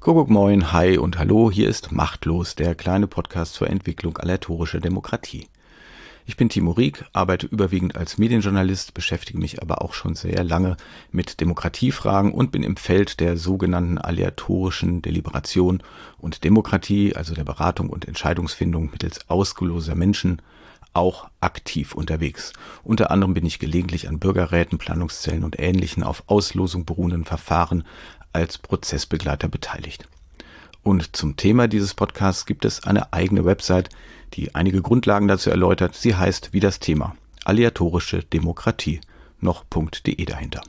Kuckuck moin, hi und hallo, hier ist Machtlos, der kleine Podcast zur Entwicklung aleatorischer Demokratie. Ich bin Timo Rieck, arbeite überwiegend als Medienjournalist, beschäftige mich aber auch schon sehr lange mit Demokratiefragen und bin im Feld der sogenannten aleatorischen Deliberation und Demokratie, also der Beratung und Entscheidungsfindung mittels ausgeloser Menschen, auch aktiv unterwegs. Unter anderem bin ich gelegentlich an Bürgerräten, Planungszellen und ähnlichen auf Auslosung beruhenden Verfahren als Prozessbegleiter beteiligt. Und zum Thema dieses Podcasts gibt es eine eigene Website, die einige Grundlagen dazu erläutert. Sie heißt wie das Thema Aleatorische Demokratie, noch.de dahinter.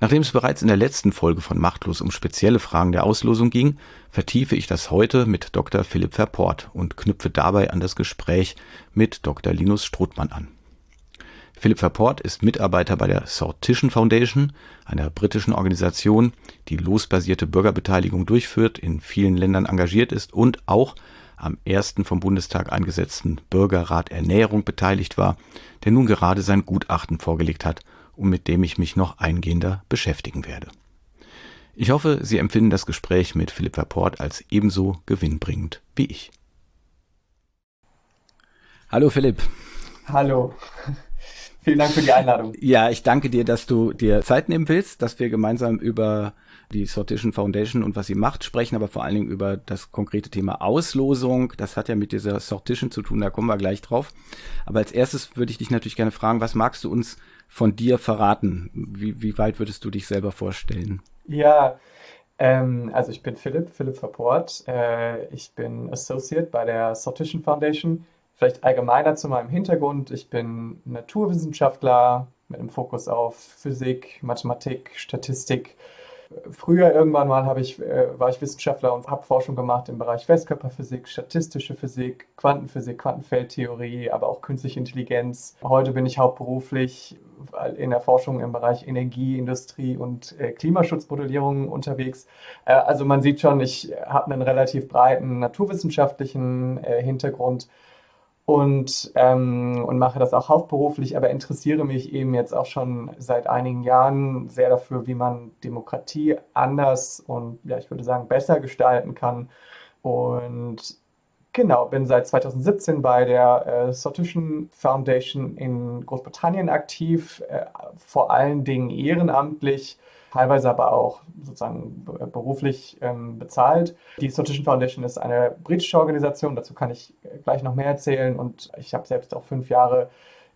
Nachdem es bereits in der letzten Folge von Machtlos um spezielle Fragen der Auslosung ging, vertiefe ich das heute mit Dr. Philipp Verport und knüpfe dabei an das Gespräch mit Dr. Linus Strothmann an. Philipp Verport ist Mitarbeiter bei der Sortition Foundation, einer britischen Organisation, die losbasierte Bürgerbeteiligung durchführt, in vielen Ländern engagiert ist und auch am ersten vom Bundestag eingesetzten Bürgerrat Ernährung beteiligt war, der nun gerade sein Gutachten vorgelegt hat und mit dem ich mich noch eingehender beschäftigen werde. Ich hoffe, Sie empfinden das Gespräch mit Philipp Verport als ebenso gewinnbringend wie ich. Hallo Philipp. Hallo. Vielen Dank für die Einladung. Ja, ich danke dir, dass du dir Zeit nehmen willst, dass wir gemeinsam über die Sortition Foundation und was sie macht sprechen, aber vor allen Dingen über das konkrete Thema Auslosung. Das hat ja mit dieser Sortition zu tun, da kommen wir gleich drauf. Aber als erstes würde ich dich natürlich gerne fragen, was magst du uns von dir verraten? Wie, wie weit würdest du dich selber vorstellen? Ja, ähm, also ich bin Philipp, Philipp Verport. Äh, ich bin Associate bei der Sortition Foundation. Vielleicht allgemeiner zu meinem Hintergrund. Ich bin Naturwissenschaftler mit einem Fokus auf Physik, Mathematik, Statistik. Früher irgendwann mal ich, äh, war ich Wissenschaftler und habe Forschung gemacht im Bereich Festkörperphysik, statistische Physik, Quantenphysik, Quantenfeldtheorie, aber auch künstliche Intelligenz. Heute bin ich hauptberuflich in der Forschung im Bereich Energie, Industrie und äh, Klimaschutzmodellierung unterwegs. Äh, also man sieht schon, ich habe einen relativ breiten naturwissenschaftlichen Hintergrund und, ähm, und mache das auch hauptberuflich, aber interessiere mich eben jetzt auch schon seit einigen Jahren sehr dafür, wie man Demokratie anders und ja, ich würde sagen besser gestalten kann. Und genau, bin seit 2017 bei der äh, Sortition Foundation in Großbritannien aktiv, äh, vor allen Dingen ehrenamtlich teilweise aber auch sozusagen beruflich ähm, bezahlt. Die Sortition Foundation ist eine britische Organisation, dazu kann ich gleich noch mehr erzählen und ich habe selbst auch fünf Jahre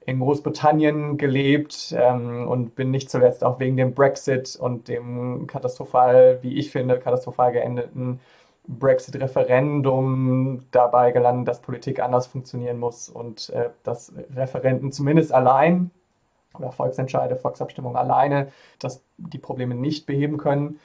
in Großbritannien gelebt ähm, und bin nicht zuletzt auch wegen dem Brexit und dem katastrophal, wie ich finde, katastrophal geendeten Brexit-Referendum dabei gelandet, dass Politik anders funktionieren muss und äh, dass Referenten zumindest allein oder Volksentscheide, Volksabstimmungen alleine dass die Probleme nicht beheben können.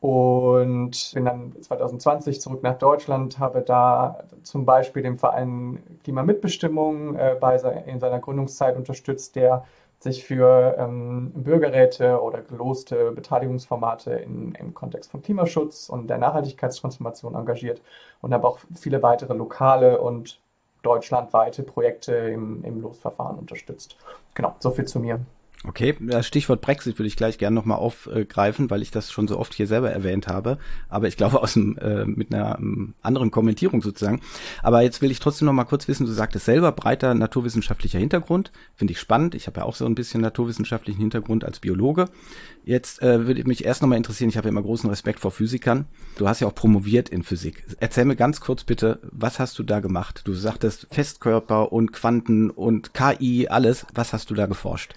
Und bin dann 2020 zurück nach Deutschland, habe da zum Beispiel den Verein Klimamitbestimmung äh, bei, in seiner Gründungszeit unterstützt, der sich für ähm, Bürgerräte oder geloste Beteiligungsformate in, im Kontext von Klimaschutz und der Nachhaltigkeitstransformation engagiert und habe auch viele weitere lokale und deutschlandweite Projekte im, im Losverfahren unterstützt. Genau, so viel zu mir. Okay, das Stichwort Brexit würde ich gleich gerne nochmal aufgreifen, weil ich das schon so oft hier selber erwähnt habe. Aber ich glaube aus dem, äh, mit einer um, anderen Kommentierung sozusagen. Aber jetzt will ich trotzdem nochmal kurz wissen, du sagtest selber breiter naturwissenschaftlicher Hintergrund. Finde ich spannend. Ich habe ja auch so ein bisschen naturwissenschaftlichen Hintergrund als Biologe. Jetzt äh, würde mich erst nochmal interessieren, ich habe ja immer großen Respekt vor Physikern. Du hast ja auch promoviert in Physik. Erzähl mir ganz kurz bitte, was hast du da gemacht? Du sagtest Festkörper und Quanten und KI, alles. Was hast du da geforscht?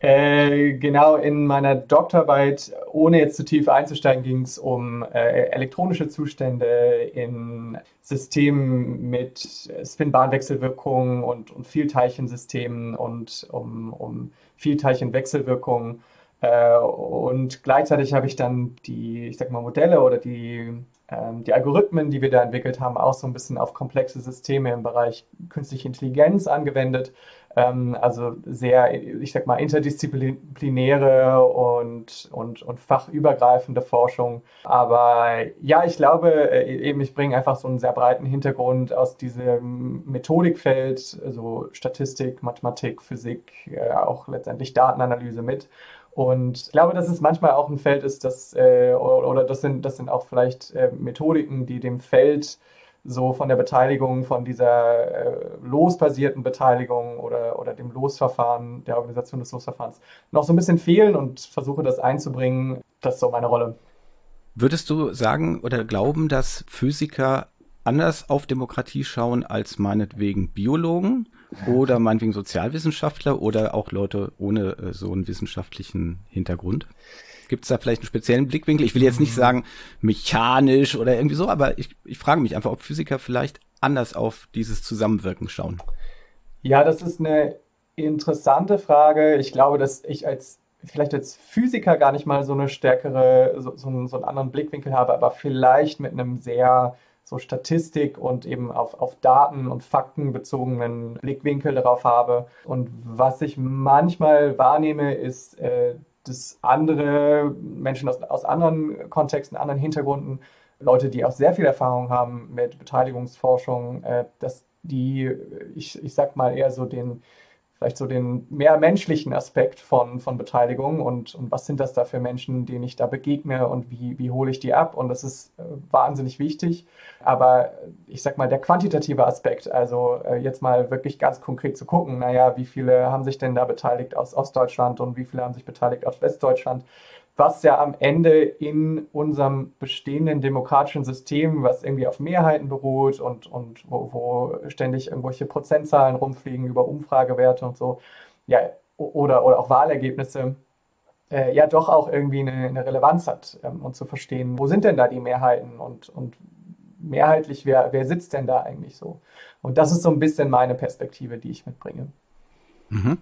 Äh, genau, in meiner Doktorarbeit, ohne jetzt zu tief einzusteigen, ging es um äh, elektronische Zustände in Systemen mit Spin-Bahn-Wechselwirkungen und, und Vielteilchensystemen und um, um Vielteilchenwechselwirkungen. Äh, und gleichzeitig habe ich dann die, ich sag mal, Modelle oder die, ähm, die Algorithmen, die wir da entwickelt haben, auch so ein bisschen auf komplexe Systeme im Bereich künstliche Intelligenz angewendet also sehr, ich sag mal, interdisziplinäre und, und, und fachübergreifende Forschung. Aber ja, ich glaube äh, eben, ich bringe einfach so einen sehr breiten Hintergrund aus diesem Methodikfeld, also Statistik, Mathematik, Physik, äh, auch letztendlich Datenanalyse mit. Und ich glaube, dass es manchmal auch ein Feld ist, das, äh, oder, das, sind, das sind auch vielleicht Methodiken, die dem Feld so von der Beteiligung, von dieser äh, losbasierten Beteiligung oder, oder dem Losverfahren, der Organisation des Losverfahrens noch so ein bisschen fehlen und versuche das einzubringen. Das ist so meine Rolle. Würdest du sagen oder glauben, dass Physiker anders auf Demokratie schauen als meinetwegen Biologen oder meinetwegen Sozialwissenschaftler oder auch Leute ohne äh, so einen wissenschaftlichen Hintergrund? Gibt es da vielleicht einen speziellen Blickwinkel? Ich will jetzt nicht mhm. sagen mechanisch oder irgendwie so, aber ich, ich frage mich einfach, ob Physiker vielleicht anders auf dieses Zusammenwirken schauen. Ja, das ist eine interessante Frage. Ich glaube, dass ich als vielleicht als Physiker gar nicht mal so eine stärkere, so, so, einen, so einen anderen Blickwinkel habe, aber vielleicht mit einem sehr so Statistik und eben auf, auf Daten und Fakten bezogenen Blickwinkel darauf habe. Und was ich manchmal wahrnehme, ist, äh, dass andere Menschen aus, aus anderen Kontexten, anderen Hintergründen, Leute, die auch sehr viel Erfahrung haben mit Beteiligungsforschung, äh, dass die, ich, ich sag mal, eher so den vielleicht so den mehr menschlichen Aspekt von, von Beteiligung und, und was sind das da für Menschen, denen ich da begegne und wie, wie hole ich die ab? Und das ist äh, wahnsinnig wichtig. Aber ich sag mal, der quantitative Aspekt, also äh, jetzt mal wirklich ganz konkret zu gucken, naja, wie viele haben sich denn da beteiligt aus Ostdeutschland und wie viele haben sich beteiligt aus Westdeutschland? Was ja am Ende in unserem bestehenden demokratischen System, was irgendwie auf Mehrheiten beruht und, und wo, wo ständig irgendwelche Prozentzahlen rumfliegen über Umfragewerte und so, ja, oder, oder auch Wahlergebnisse, äh, ja doch auch irgendwie eine, eine Relevanz hat ähm, und zu verstehen, wo sind denn da die Mehrheiten und, und mehrheitlich, wer, wer sitzt denn da eigentlich so? Und das ist so ein bisschen meine Perspektive, die ich mitbringe. Mhm.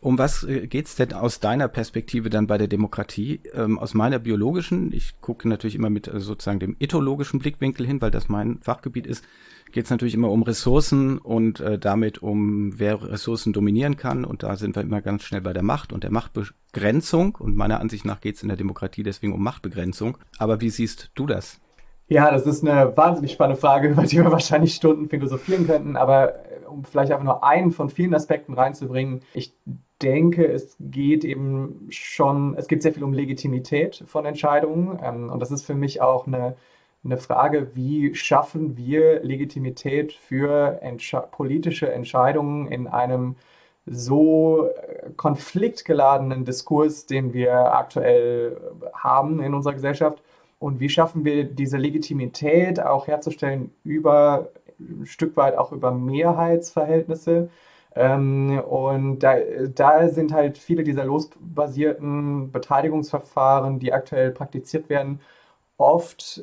Um was äh, geht's denn aus deiner Perspektive dann bei der Demokratie? Ähm, aus meiner biologischen, ich gucke natürlich immer mit äh, sozusagen dem ethologischen Blickwinkel hin, weil das mein Fachgebiet ist, geht's natürlich immer um Ressourcen und äh, damit um, wer Ressourcen dominieren kann. Und da sind wir immer ganz schnell bei der Macht und der Machtbegrenzung. Und meiner Ansicht nach geht's in der Demokratie deswegen um Machtbegrenzung. Aber wie siehst du das? Ja, das ist eine wahnsinnig spannende Frage, über die wir wahrscheinlich Stunden philosophieren könnten. Aber um vielleicht einfach nur einen von vielen Aspekten reinzubringen, ich denke, es geht eben schon, es geht sehr viel um Legitimität von Entscheidungen. Ähm, und das ist für mich auch eine, eine Frage, wie schaffen wir Legitimität für Entsche politische Entscheidungen in einem so äh, konfliktgeladenen Diskurs, den wir aktuell haben in unserer Gesellschaft und wie schaffen wir diese Legitimität auch herzustellen über ein Stück weit auch über Mehrheitsverhältnisse. Ähm, und da, da sind halt viele dieser losbasierten Beteiligungsverfahren, die aktuell praktiziert werden, oft,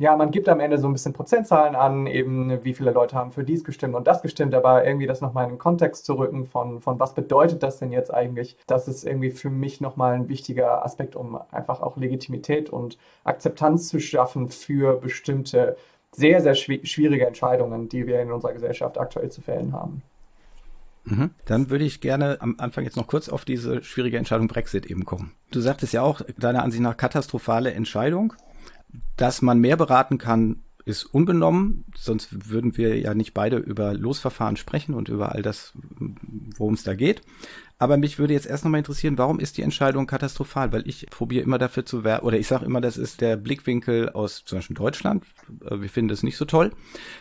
ja, man gibt am Ende so ein bisschen Prozentzahlen an, eben wie viele Leute haben für dies gestimmt und das gestimmt, aber irgendwie das nochmal in den Kontext zu rücken von, von was bedeutet das denn jetzt eigentlich, das ist irgendwie für mich nochmal ein wichtiger Aspekt, um einfach auch Legitimität und Akzeptanz zu schaffen für bestimmte sehr, sehr schwierige Entscheidungen, die wir in unserer Gesellschaft aktuell zu fällen haben. Mhm. Dann würde ich gerne am Anfang jetzt noch kurz auf diese schwierige Entscheidung Brexit eben kommen. Du sagtest ja auch, deiner Ansicht nach katastrophale Entscheidung. Dass man mehr beraten kann, ist unbenommen, sonst würden wir ja nicht beide über Losverfahren sprechen und über all das, worum es da geht. Aber mich würde jetzt erst nochmal interessieren, warum ist die Entscheidung katastrophal? Weil ich probiere immer dafür zu werben, oder ich sage immer, das ist der Blickwinkel aus zum Beispiel Deutschland. Wir finden das nicht so toll.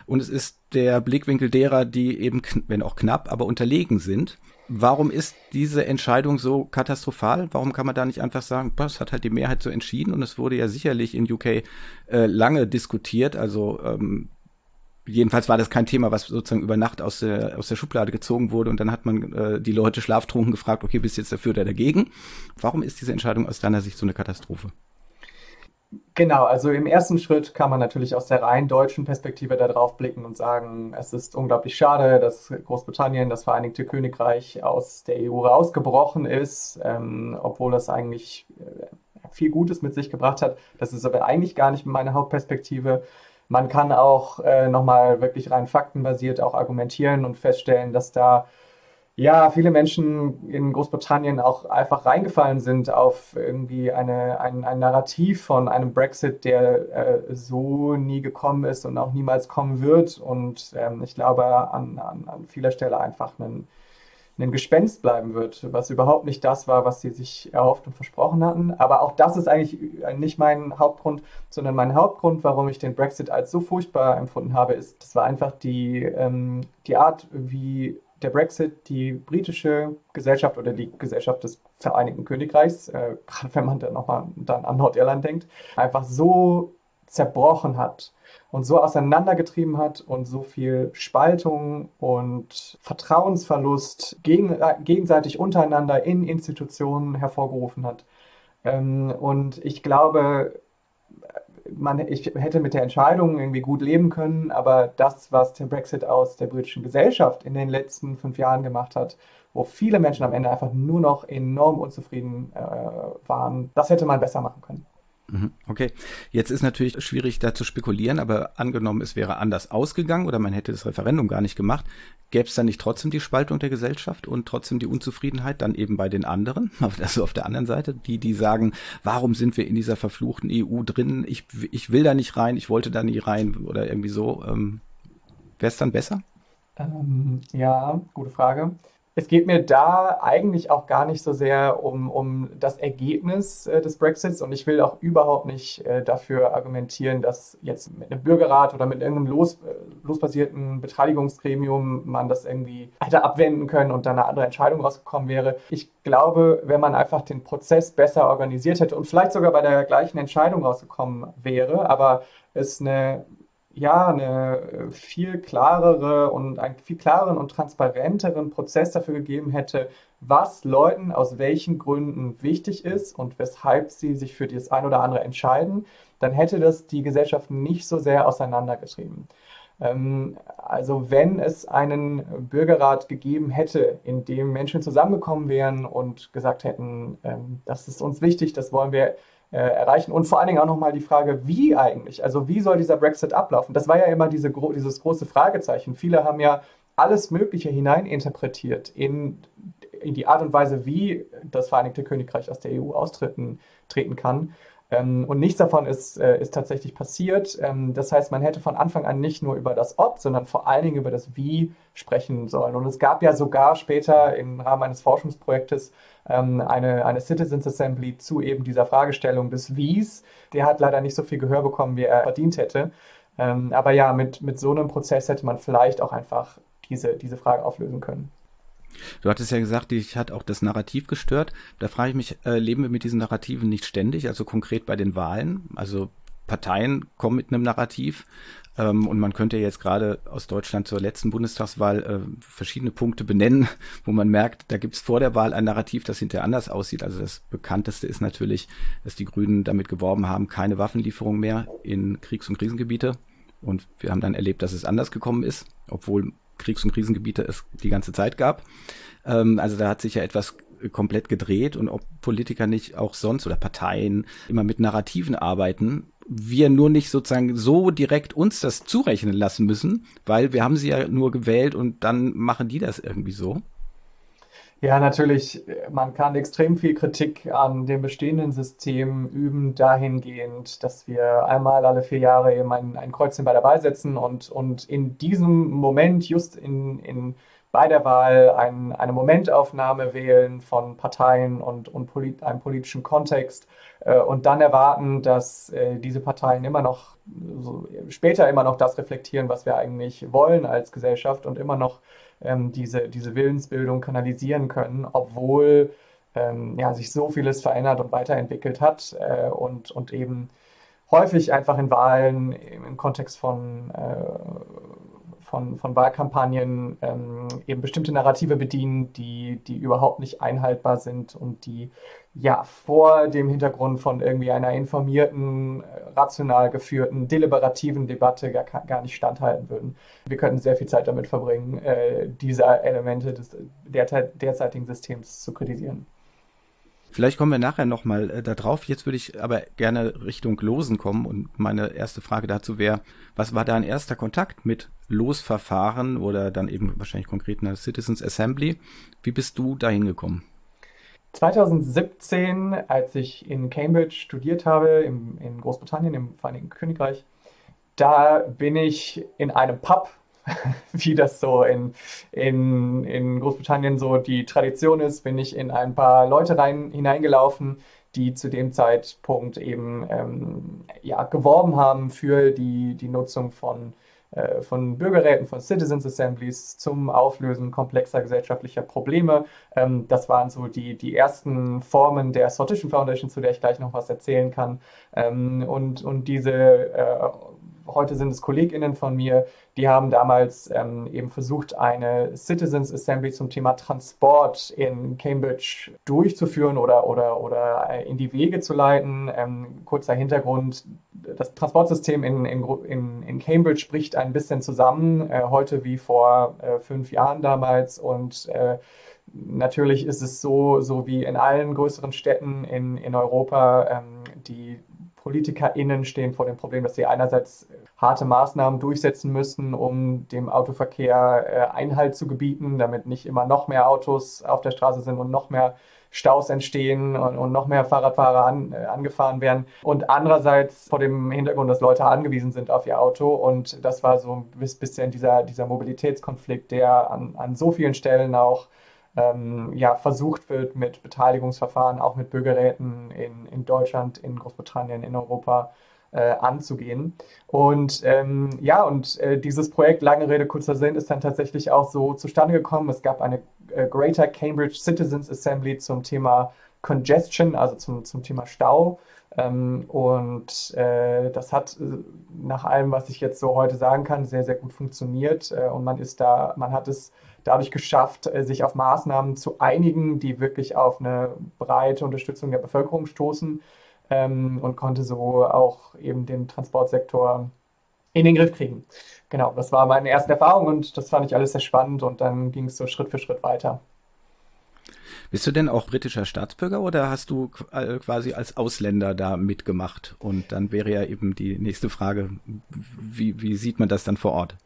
Und es ist der Blickwinkel derer, die eben, wenn auch knapp, aber unterlegen sind. Warum ist diese Entscheidung so katastrophal? Warum kann man da nicht einfach sagen, das hat halt die Mehrheit so entschieden und es wurde ja sicherlich in UK äh, lange diskutiert. Also ähm, jedenfalls war das kein Thema, was sozusagen über Nacht aus der, aus der Schublade gezogen wurde und dann hat man äh, die Leute schlaftrunken gefragt, okay, bist du jetzt dafür oder dagegen? Warum ist diese Entscheidung aus deiner Sicht so eine Katastrophe? Genau, also im ersten Schritt kann man natürlich aus der rein deutschen Perspektive darauf blicken und sagen, es ist unglaublich schade, dass Großbritannien, das Vereinigte Königreich aus der EU rausgebrochen ist, ähm, obwohl das eigentlich äh, viel Gutes mit sich gebracht hat. Das ist aber eigentlich gar nicht meine Hauptperspektive. Man kann auch äh, nochmal wirklich rein faktenbasiert auch argumentieren und feststellen, dass da ja, viele Menschen in Großbritannien auch einfach reingefallen sind auf irgendwie eine, ein, ein Narrativ von einem Brexit, der äh, so nie gekommen ist und auch niemals kommen wird. Und ähm, ich glaube, an, an, an vieler Stelle einfach einen, ein Gespenst bleiben wird, was überhaupt nicht das war, was sie sich erhofft und versprochen hatten. Aber auch das ist eigentlich nicht mein Hauptgrund, sondern mein Hauptgrund, warum ich den Brexit als so furchtbar empfunden habe, ist, das war einfach die, ähm, die Art, wie der Brexit die britische Gesellschaft oder die Gesellschaft des Vereinigten Königreichs, äh, gerade wenn man dann nochmal dann an Nordirland denkt, einfach so zerbrochen hat und so auseinandergetrieben hat und so viel Spaltung und Vertrauensverlust gegen, äh, gegenseitig untereinander in Institutionen hervorgerufen hat. Ähm, und ich glaube, man, ich hätte mit der Entscheidung irgendwie gut leben können, aber das, was der Brexit aus der britischen Gesellschaft in den letzten fünf Jahren gemacht hat, wo viele Menschen am Ende einfach nur noch enorm unzufrieden äh, waren, das hätte man besser machen können. Mhm. Okay, jetzt ist natürlich schwierig da zu spekulieren, aber angenommen, es wäre anders ausgegangen oder man hätte das Referendum gar nicht gemacht, gäbe es dann nicht trotzdem die Spaltung der Gesellschaft und trotzdem die Unzufriedenheit dann eben bei den anderen, also auf der anderen Seite, die, die sagen, warum sind wir in dieser verfluchten EU drin? Ich, ich will da nicht rein, ich wollte da nie rein oder irgendwie so. Ähm, Wäre es dann besser? Ähm, ja, gute Frage. Es geht mir da eigentlich auch gar nicht so sehr um, um das Ergebnis äh, des Brexits und ich will auch überhaupt nicht äh, dafür argumentieren, dass jetzt mit einem Bürgerrat oder mit irgendeinem los, äh, losbasierten Beteiligungsgremium man das irgendwie hätte abwenden können und dann eine andere Entscheidung rausgekommen wäre. Ich glaube, wenn man einfach den Prozess besser organisiert hätte und vielleicht sogar bei der gleichen Entscheidung rausgekommen wäre, aber es eine ja, eine äh, viel klarere und einen viel klareren und transparenteren Prozess dafür gegeben hätte, was Leuten aus welchen Gründen wichtig ist und weshalb sie sich für das ein oder andere entscheiden, dann hätte das die Gesellschaft nicht so sehr auseinandergetrieben. Ähm, also wenn es einen Bürgerrat gegeben hätte, in dem Menschen zusammengekommen wären und gesagt hätten, ähm, das ist uns wichtig, das wollen wir äh, erreichen. Und vor allen Dingen auch nochmal die Frage, wie eigentlich? Also wie soll dieser Brexit ablaufen? Das war ja immer diese, dieses große Fragezeichen. Viele haben ja alles Mögliche hineininterpretiert in, in die Art und Weise, wie das Vereinigte Königreich aus der EU austreten treten kann. Ähm, und nichts davon ist, äh, ist tatsächlich passiert. Ähm, das heißt, man hätte von Anfang an nicht nur über das Ob, sondern vor allen Dingen über das Wie sprechen sollen. Und es gab ja sogar später im Rahmen eines Forschungsprojektes ähm, eine, eine Citizens Assembly zu eben dieser Fragestellung des Wies. Der hat leider nicht so viel Gehör bekommen, wie er verdient hätte. aber ja, mit, mit so einem Prozess hätte man vielleicht auch einfach diese, diese Frage auflösen können. Du hattest ja gesagt, dich hat auch das Narrativ gestört. Da frage ich mich, äh, leben wir mit diesen Narrativen nicht ständig, also konkret bei den Wahlen? Also Parteien kommen mit einem Narrativ. Ähm, und man könnte jetzt gerade aus Deutschland zur letzten Bundestagswahl äh, verschiedene Punkte benennen, wo man merkt, da gibt es vor der Wahl ein Narrativ, das hinterher anders aussieht. Also das bekannteste ist natürlich, dass die Grünen damit geworben haben, keine Waffenlieferung mehr in Kriegs- und Krisengebiete. Und wir haben dann erlebt, dass es anders gekommen ist, obwohl Kriegs- und Krisengebiete es die ganze Zeit gab. Ähm, also da hat sich ja etwas komplett gedreht und ob Politiker nicht auch sonst oder Parteien immer mit Narrativen arbeiten, wir nur nicht sozusagen so direkt uns das zurechnen lassen müssen, weil wir haben sie ja nur gewählt und dann machen die das irgendwie so. Ja, natürlich, man kann extrem viel Kritik an dem bestehenden System üben, dahingehend, dass wir einmal alle vier Jahre eben ein, ein Kreuzchen bei der setzen und, und in diesem Moment, just in, in bei der Wahl ein, eine Momentaufnahme wählen von Parteien und, und polit, einem politischen Kontext äh, und dann erwarten, dass äh, diese Parteien immer noch, so, später immer noch das reflektieren, was wir eigentlich wollen als Gesellschaft und immer noch ähm, diese, diese Willensbildung kanalisieren können, obwohl ähm, ja, sich so vieles verändert und weiterentwickelt hat äh, und, und eben häufig einfach in Wahlen im Kontext von, äh, von, von Wahlkampagnen ähm, eben bestimmte Narrative bedienen, die, die überhaupt nicht einhaltbar sind und die ja vor dem Hintergrund von irgendwie einer informierten, äh, rational geführten, deliberativen Debatte gar, gar nicht standhalten würden. Wir könnten sehr viel Zeit damit verbringen, äh, diese Elemente des der, derzeitigen Systems zu kritisieren. Vielleicht kommen wir nachher nochmal äh, da drauf. Jetzt würde ich aber gerne Richtung Losen kommen und meine erste Frage dazu wäre, was war dein erster Kontakt mit Losverfahren oder dann eben wahrscheinlich konkret einer Citizens Assembly? Wie bist du da hingekommen? 2017, als ich in Cambridge studiert habe, im, in Großbritannien, im Vereinigten Königreich, da bin ich in einem Pub wie das so in, in, in Großbritannien so die Tradition ist, bin ich in ein paar Leute rein, hineingelaufen, die zu dem Zeitpunkt eben ähm, ja, geworben haben für die, die Nutzung von von Bürgerräten, von Citizens Assemblies zum Auflösen komplexer gesellschaftlicher Probleme. Ähm, das waren so die, die ersten Formen der Sortition Foundation, zu der ich gleich noch was erzählen kann. Ähm, und, und diese äh, heute sind es KollegInnen von mir, die haben damals ähm, eben versucht, eine Citizens Assembly zum Thema Transport in Cambridge durchzuführen oder, oder, oder äh, in die Wege zu leiten. Ähm, kurzer Hintergrund, das Transportsystem in, in, in, Cambridge bricht ein bisschen zusammen, äh, heute wie vor äh, fünf Jahren damals und äh, Natürlich ist es so, so wie in allen größeren Städten in, in Europa, ähm, die PolitikerInnen stehen vor dem Problem, dass sie einerseits harte Maßnahmen durchsetzen müssen, um dem Autoverkehr äh, Einhalt zu gebieten, damit nicht immer noch mehr Autos auf der Straße sind und noch mehr Staus entstehen und, und noch mehr Fahrradfahrer an, äh, angefahren werden. Und andererseits vor dem Hintergrund, dass Leute angewiesen sind auf ihr Auto. Und das war so ein bisschen dieser, dieser Mobilitätskonflikt, der an, an so vielen Stellen auch ähm, ja, versucht wird mit Beteiligungsverfahren, auch mit Bürgerräten in, in Deutschland, in Großbritannien, in Europa äh, anzugehen. Und ähm, ja, und äh, dieses Projekt, lange Rede, kurzer Sinn, ist dann tatsächlich auch so zustande gekommen. Es gab eine äh, Greater Cambridge Citizens Assembly zum Thema Congestion, also zum, zum Thema Stau. Ähm, und äh, das hat äh, nach allem, was ich jetzt so heute sagen kann, sehr, sehr gut funktioniert. Äh, und man ist da, man hat es dadurch geschafft, äh, sich auf Maßnahmen zu einigen, die wirklich auf eine breite Unterstützung der Bevölkerung stoßen ähm, und konnte so auch eben den Transportsektor in den Griff kriegen. Genau, das war meine erste Erfahrung und das fand ich alles sehr spannend und dann ging es so Schritt für Schritt weiter. Bist du denn auch britischer Staatsbürger oder hast du äh, quasi als Ausländer da mitgemacht? Und dann wäre ja eben die nächste Frage, wie, wie sieht man das dann vor Ort?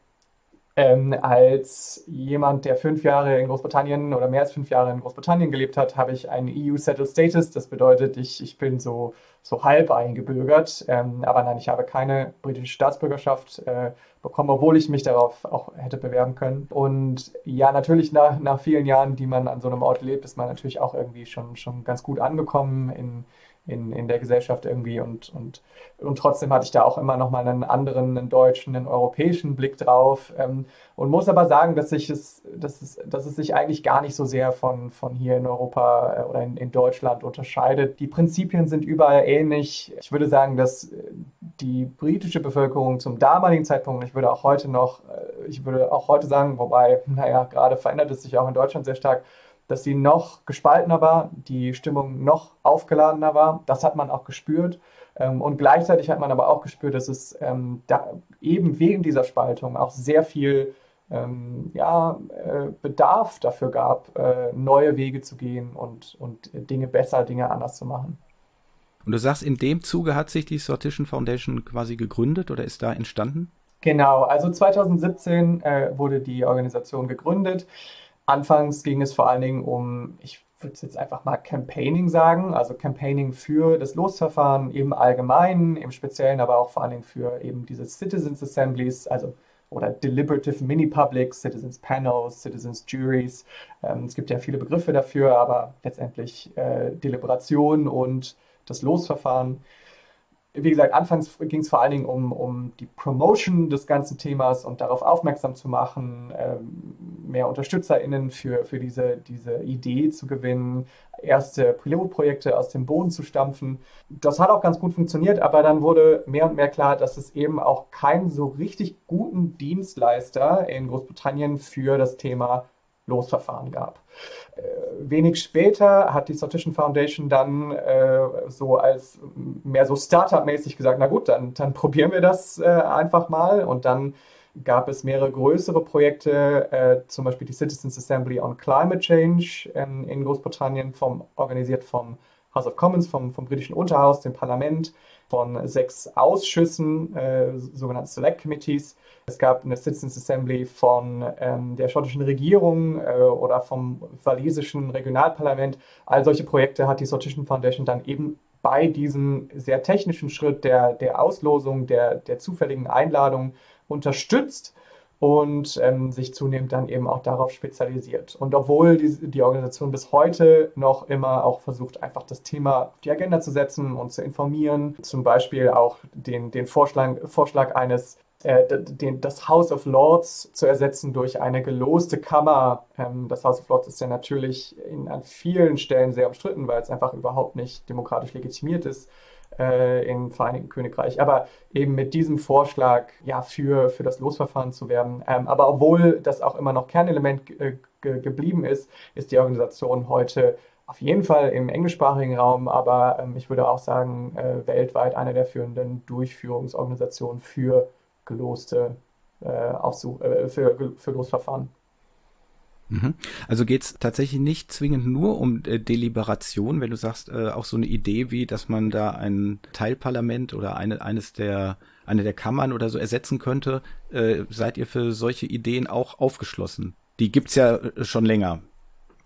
Ähm, als jemand, der fünf Jahre in Großbritannien oder mehr als fünf Jahre in Großbritannien gelebt hat, habe ich einen EU-Settled Status. Das bedeutet, ich, ich bin so, so halb eingebürgert. Ähm, aber nein, ich habe keine britische Staatsbürgerschaft äh, bekommen, obwohl ich mich darauf auch hätte bewerben können. Und ja, natürlich nach, nach vielen Jahren, die man an so einem Ort lebt, ist man natürlich auch irgendwie schon, schon ganz gut angekommen in, in, in der Gesellschaft irgendwie und, und, und trotzdem hatte ich da auch immer noch mal einen anderen, einen deutschen, einen europäischen Blick drauf ähm, und muss aber sagen, dass, ich es, dass, es, dass es sich eigentlich gar nicht so sehr von, von hier in Europa äh, oder in, in Deutschland unterscheidet. Die Prinzipien sind überall ähnlich. Ich würde sagen, dass die britische Bevölkerung zum damaligen Zeitpunkt, ich würde auch heute noch, äh, ich würde auch heute sagen, wobei, naja, gerade verändert es sich auch in Deutschland sehr stark, dass sie noch gespaltener war, die Stimmung noch aufgeladener war. Das hat man auch gespürt. Ähm, und gleichzeitig hat man aber auch gespürt, dass es ähm, eben wegen dieser Spaltung auch sehr viel ähm, ja, äh, Bedarf dafür gab, äh, neue Wege zu gehen und, und Dinge besser, Dinge anders zu machen. Und du sagst, in dem Zuge hat sich die Sortition Foundation quasi gegründet oder ist da entstanden? Genau, also 2017 äh, wurde die Organisation gegründet. Anfangs ging es vor allen Dingen um, ich würde es jetzt einfach mal Campaigning sagen, also Campaigning für das Losverfahren im Allgemeinen, im Speziellen aber auch vor allen Dingen für eben diese Citizens Assemblies, also oder Deliberative Mini-Publics, Citizens Panels, Citizens Juries. Ähm, es gibt ja viele Begriffe dafür, aber letztendlich äh, Deliberation und das Losverfahren wie gesagt, anfangs ging es vor allen Dingen um, um die Promotion des ganzen Themas und darauf aufmerksam zu machen, ähm, mehr UnterstützerInnen für, für diese, diese Idee zu gewinnen, erste Pilotprojekte aus dem Boden zu stampfen. Das hat auch ganz gut funktioniert, aber dann wurde mehr und mehr klar, dass es eben auch keinen so richtig guten Dienstleister in Großbritannien für das Thema Losverfahren gab. Äh, wenig später hat die Sortition Foundation dann äh, so als mehr so Startup-mäßig gesagt, na gut, dann, dann probieren wir das äh, einfach mal und dann gab es mehrere größere Projekte, äh, zum Beispiel die Citizens Assembly on Climate Change in, Großbritannien, vom, organisiert vom House of Commons, vom, vom britischen Unterhaus, dem Parlament, von sechs Ausschüssen, äh, sogenannten Select Committees. Es gab eine Citizens Assembly von ähm, der schottischen Regierung äh, oder vom walisischen Regionalparlament. All solche Projekte hat die Sortition Foundation dann eben bei diesem sehr technischen Schritt der, der Auslosung, der, der zufälligen Einladung unterstützt. Und ähm, sich zunehmend dann eben auch darauf spezialisiert. Und obwohl die, die Organisation bis heute noch immer auch versucht, einfach das Thema auf die Agenda zu setzen und zu informieren, zum Beispiel auch den, den Vorschlag, Vorschlag eines äh, den, das House of Lords zu ersetzen durch eine geloste Kammer. Ähm, das House of Lords ist ja natürlich in, an vielen Stellen sehr umstritten, weil es einfach überhaupt nicht demokratisch legitimiert ist äh, im Vereinigten Königreich. Aber eben mit diesem Vorschlag ja für, für das Losverfahren zu werben. Ähm, aber obwohl das auch immer noch Kernelement äh, geblieben ist, ist die Organisation heute auf jeden Fall im englischsprachigen Raum, aber ähm, ich würde auch sagen, äh, weltweit eine der führenden Durchführungsorganisationen für geloste äh, Aufsuch, äh, für, für Losverfahren. Mhm. Also geht es tatsächlich nicht zwingend nur um äh, Deliberation, wenn du sagst, äh, auch so eine Idee wie, dass man da ein Teilparlament oder eine, eines der, eine der Kammern oder so ersetzen könnte. Äh, seid ihr für solche Ideen auch aufgeschlossen? Die gibt's ja äh, schon länger,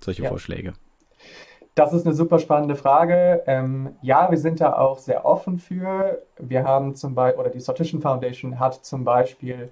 solche ja. Vorschläge. Das ist eine super spannende Frage. Ähm, ja, wir sind da auch sehr offen für. Wir haben zum Beispiel, oder die Sortition Foundation hat zum Beispiel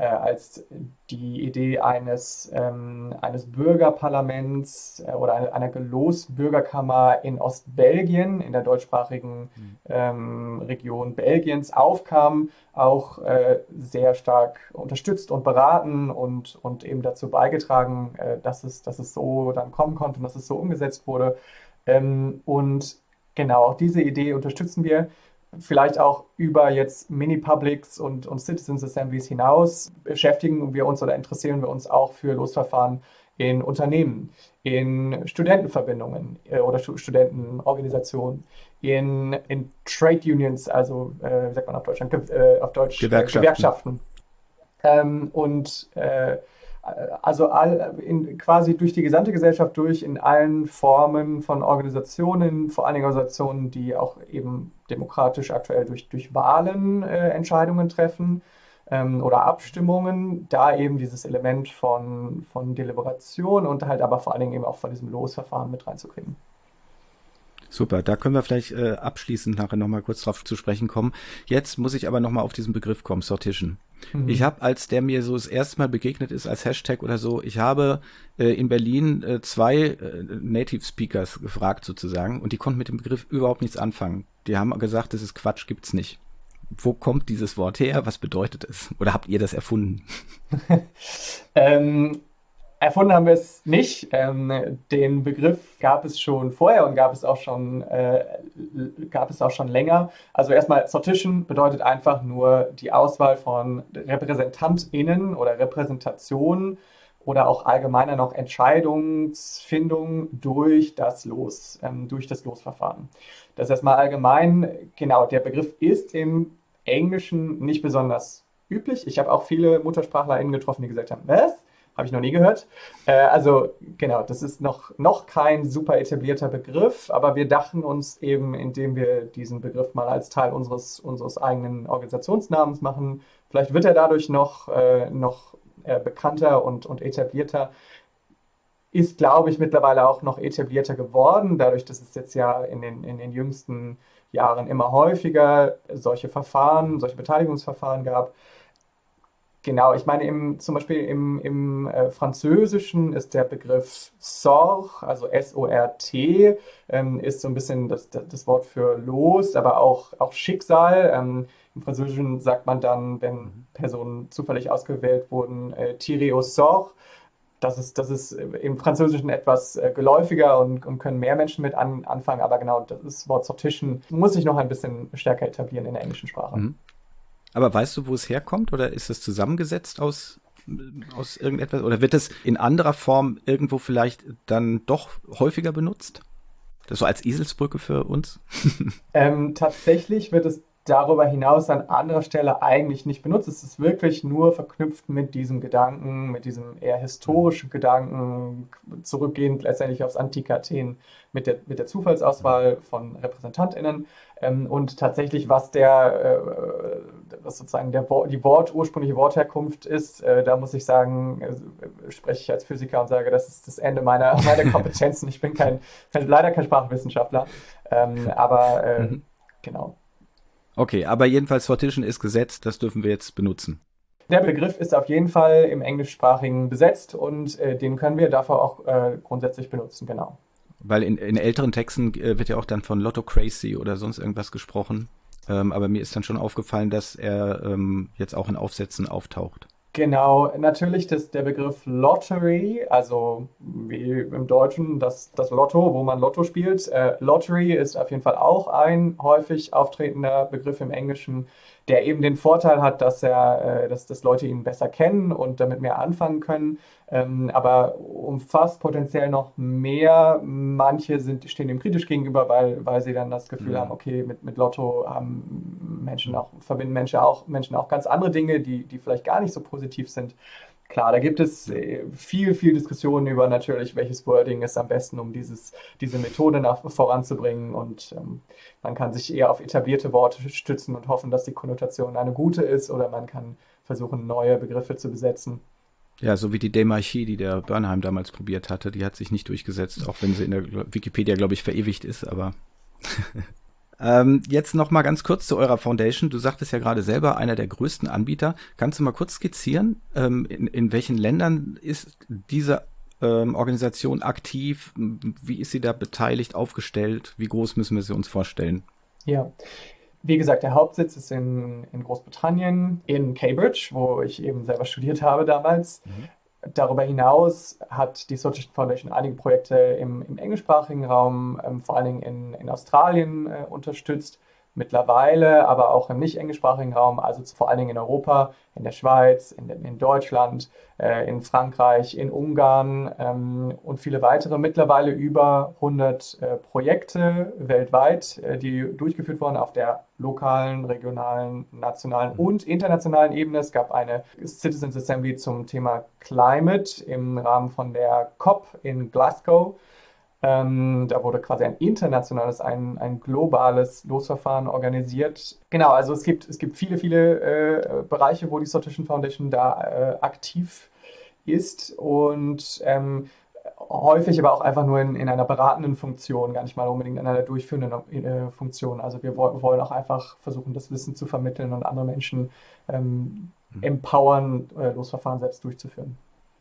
äh, als die Idee eines, ähm, eines Bürgerparlaments äh, oder einer, einer Gelos-Bürgerkammer in Ostbelgien, in der deutschsprachigen mhm. ähm, Region Belgiens, aufkam, auch äh, sehr stark unterstützt und beraten und, und eben dazu beigetragen, äh, dass, es, dass es so dann kommen konnte und dass es so umgesetzt wurde. Ähm, und genau, auch diese Idee unterstützen wir vielleicht auch über jetzt Mini-Publics und, und Citizens Assemblies hinaus beschäftigen wir uns oder interessieren wir uns auch für Losverfahren in Unternehmen, in Studentenverbindungen äh, oder Studentenorganisationen, in, in Trade Unions, also äh, wie sagt man auf Deutschland, äh, auf Deutsch Gewerkschaften. Gewerkschaften. Ähm, und äh, also all, in, quasi durch die gesamte Gesellschaft durch in allen Formen von Organisationen, vor allen Dingen Organisationen, die auch eben demokratisch aktuell durch, durch Wahlen äh, Entscheidungen treffen ähm, oder Abstimmungen, da eben dieses Element von, von Deliberation und halt aber vor allen Dingen eben auch von diesem Losverfahren mit reinzukriegen. Super, da können wir vielleicht äh, abschließend nachher nochmal kurz drauf zu sprechen kommen. Jetzt muss ich aber nochmal auf diesen Begriff kommen, Sortition. Mhm. Ich habe, als der mir so das erste Mal begegnet ist als Hashtag oder so, ich habe äh, in Berlin äh, zwei äh, Native Speakers gefragt sozusagen und die konnten mit dem Begriff überhaupt nichts anfangen. Die haben gesagt, das ist Quatsch, gibt's nicht. Wo kommt dieses Wort her? Was bedeutet es? Oder habt ihr das erfunden? ähm, Erfunden haben wir es nicht. Ähm, den Begriff gab es schon vorher und gab es auch schon, äh, gab es auch schon länger. Also erstmal Sortition bedeutet einfach nur die Auswahl von RepräsentantInnen oder Repräsentation oder auch allgemeiner noch Entscheidungsfindung durch das Los, ähm, durch das Losverfahren. Das ist erstmal allgemein, genau, der Begriff ist im Englischen nicht besonders üblich. Ich habe auch viele MuttersprachlerInnen getroffen, die gesagt haben, was? Habe ich noch nie gehört. Äh, also genau, das ist noch, noch kein super etablierter Begriff, aber wir dachten uns eben, indem wir diesen Begriff mal als Teil unseres, unseres eigenen Organisationsnamens machen, vielleicht wird er dadurch noch, äh, noch äh, bekannter und, und etablierter. Ist, glaube ich, mittlerweile auch noch etablierter geworden, dadurch, dass es jetzt ja in den, in den jüngsten Jahren immer häufiger solche Verfahren, solche Beteiligungsverfahren gab. Genau, ich meine, im, zum Beispiel im, im äh, Französischen ist der Begriff Sort, also S-O-R-T, ähm, ist so ein bisschen das, das Wort für Los, aber auch, auch Schicksal. Ähm, Im Französischen sagt man dann, wenn Personen zufällig ausgewählt wurden, äh, tiré au sort. Das ist, das ist im Französischen etwas äh, geläufiger und, und, können mehr Menschen mit an, anfangen, aber genau das Wort Sortition muss sich noch ein bisschen stärker etablieren in der englischen Sprache. Mhm. Aber weißt du, wo es herkommt? Oder ist es zusammengesetzt aus, aus irgendetwas? Oder wird es in anderer Form irgendwo vielleicht dann doch häufiger benutzt? Das so als Eselsbrücke für uns? ähm, tatsächlich wird es darüber hinaus an anderer Stelle eigentlich nicht benutzt. Es ist wirklich nur verknüpft mit diesem Gedanken, mit diesem eher historischen Gedanken, zurückgehend letztendlich aufs antike Athen mit der, mit der Zufallsauswahl von RepräsentantInnen. Ähm, und tatsächlich, was der, äh, was sozusagen der, die Wort, ursprüngliche Wortherkunft ist, äh, da muss ich sagen, äh, spreche ich als Physiker und sage, das ist das Ende meiner, meiner Kompetenzen. Ich bin kein, kein leider kein Sprachwissenschaftler. Ähm, aber äh, mhm. genau. Okay, aber jedenfalls Sortition ist gesetzt, das dürfen wir jetzt benutzen. Der Begriff ist auf jeden Fall im englischsprachigen besetzt und äh, den können wir dafür auch äh, grundsätzlich benutzen, genau. Weil in, in älteren Texten äh, wird ja auch dann von Lotto Crazy oder sonst irgendwas gesprochen. Ähm, aber mir ist dann schon aufgefallen, dass er ähm, jetzt auch in Aufsätzen auftaucht. Genau, natürlich das, der Begriff Lottery, also wie im Deutschen das, das Lotto, wo man Lotto spielt. Äh, Lottery ist auf jeden Fall auch ein häufig auftretender Begriff im Englischen der eben den Vorteil hat, dass er, äh, dass, dass Leute ihn besser kennen und damit mehr anfangen können, ähm, aber umfasst potenziell noch mehr. Manche sind, stehen dem kritisch gegenüber, weil, weil sie dann das Gefühl ja. haben, okay, mit, mit Lotto haben Menschen auch, verbinden Menschen auch, Menschen auch ganz andere Dinge, die, die vielleicht gar nicht so positiv sind. Klar, da gibt es äh, viel, viel Diskussionen über natürlich, welches Wording ist am besten, um dieses, diese Methode nach, voranzubringen. Und ähm, man kann sich eher auf etablierte Worte stützen und hoffen, dass die Konnotation eine gute ist, oder man kann versuchen, neue Begriffe zu besetzen. Ja, so wie die Demarchie, die der Bernheim damals probiert hatte, die hat sich nicht durchgesetzt, auch wenn sie in der Wikipedia, glaube ich, verewigt ist, aber Ähm, jetzt noch mal ganz kurz zu eurer Foundation. Du sagtest ja gerade selber, einer der größten Anbieter. Kannst du mal kurz skizzieren, ähm, in, in welchen Ländern ist diese ähm, Organisation aktiv? Wie ist sie da beteiligt, aufgestellt? Wie groß müssen wir sie uns vorstellen? Ja. Wie gesagt, der Hauptsitz ist in, in Großbritannien, in Cambridge, wo ich eben selber studiert habe damals. Mhm. Darüber hinaus hat die Social Foundation einige Projekte im, im englischsprachigen Raum, ähm, vor allen Dingen in, in Australien äh, unterstützt mittlerweile, aber auch im nicht englischsprachigen Raum, also vor allen Dingen in Europa, in der Schweiz, in, in Deutschland, äh, in Frankreich, in Ungarn ähm, und viele weitere. Mittlerweile über 100 äh, Projekte weltweit, äh, die durchgeführt wurden auf der lokalen, regionalen, nationalen mhm. und internationalen Ebene. Es gab eine Citizens Assembly zum Thema Climate im Rahmen von der COP in Glasgow. Ähm, da wurde quasi ein internationales, ein, ein globales Losverfahren organisiert. Genau, also es gibt, es gibt viele, viele äh, Bereiche, wo die Sortition Foundation da äh, aktiv ist und ähm, häufig aber auch einfach nur in, in einer beratenden Funktion, gar nicht mal unbedingt in einer durchführenden äh, Funktion. Also wir wollen auch einfach versuchen, das Wissen zu vermitteln und andere Menschen ähm, mhm. empowern, äh, Losverfahren selbst durchzuführen.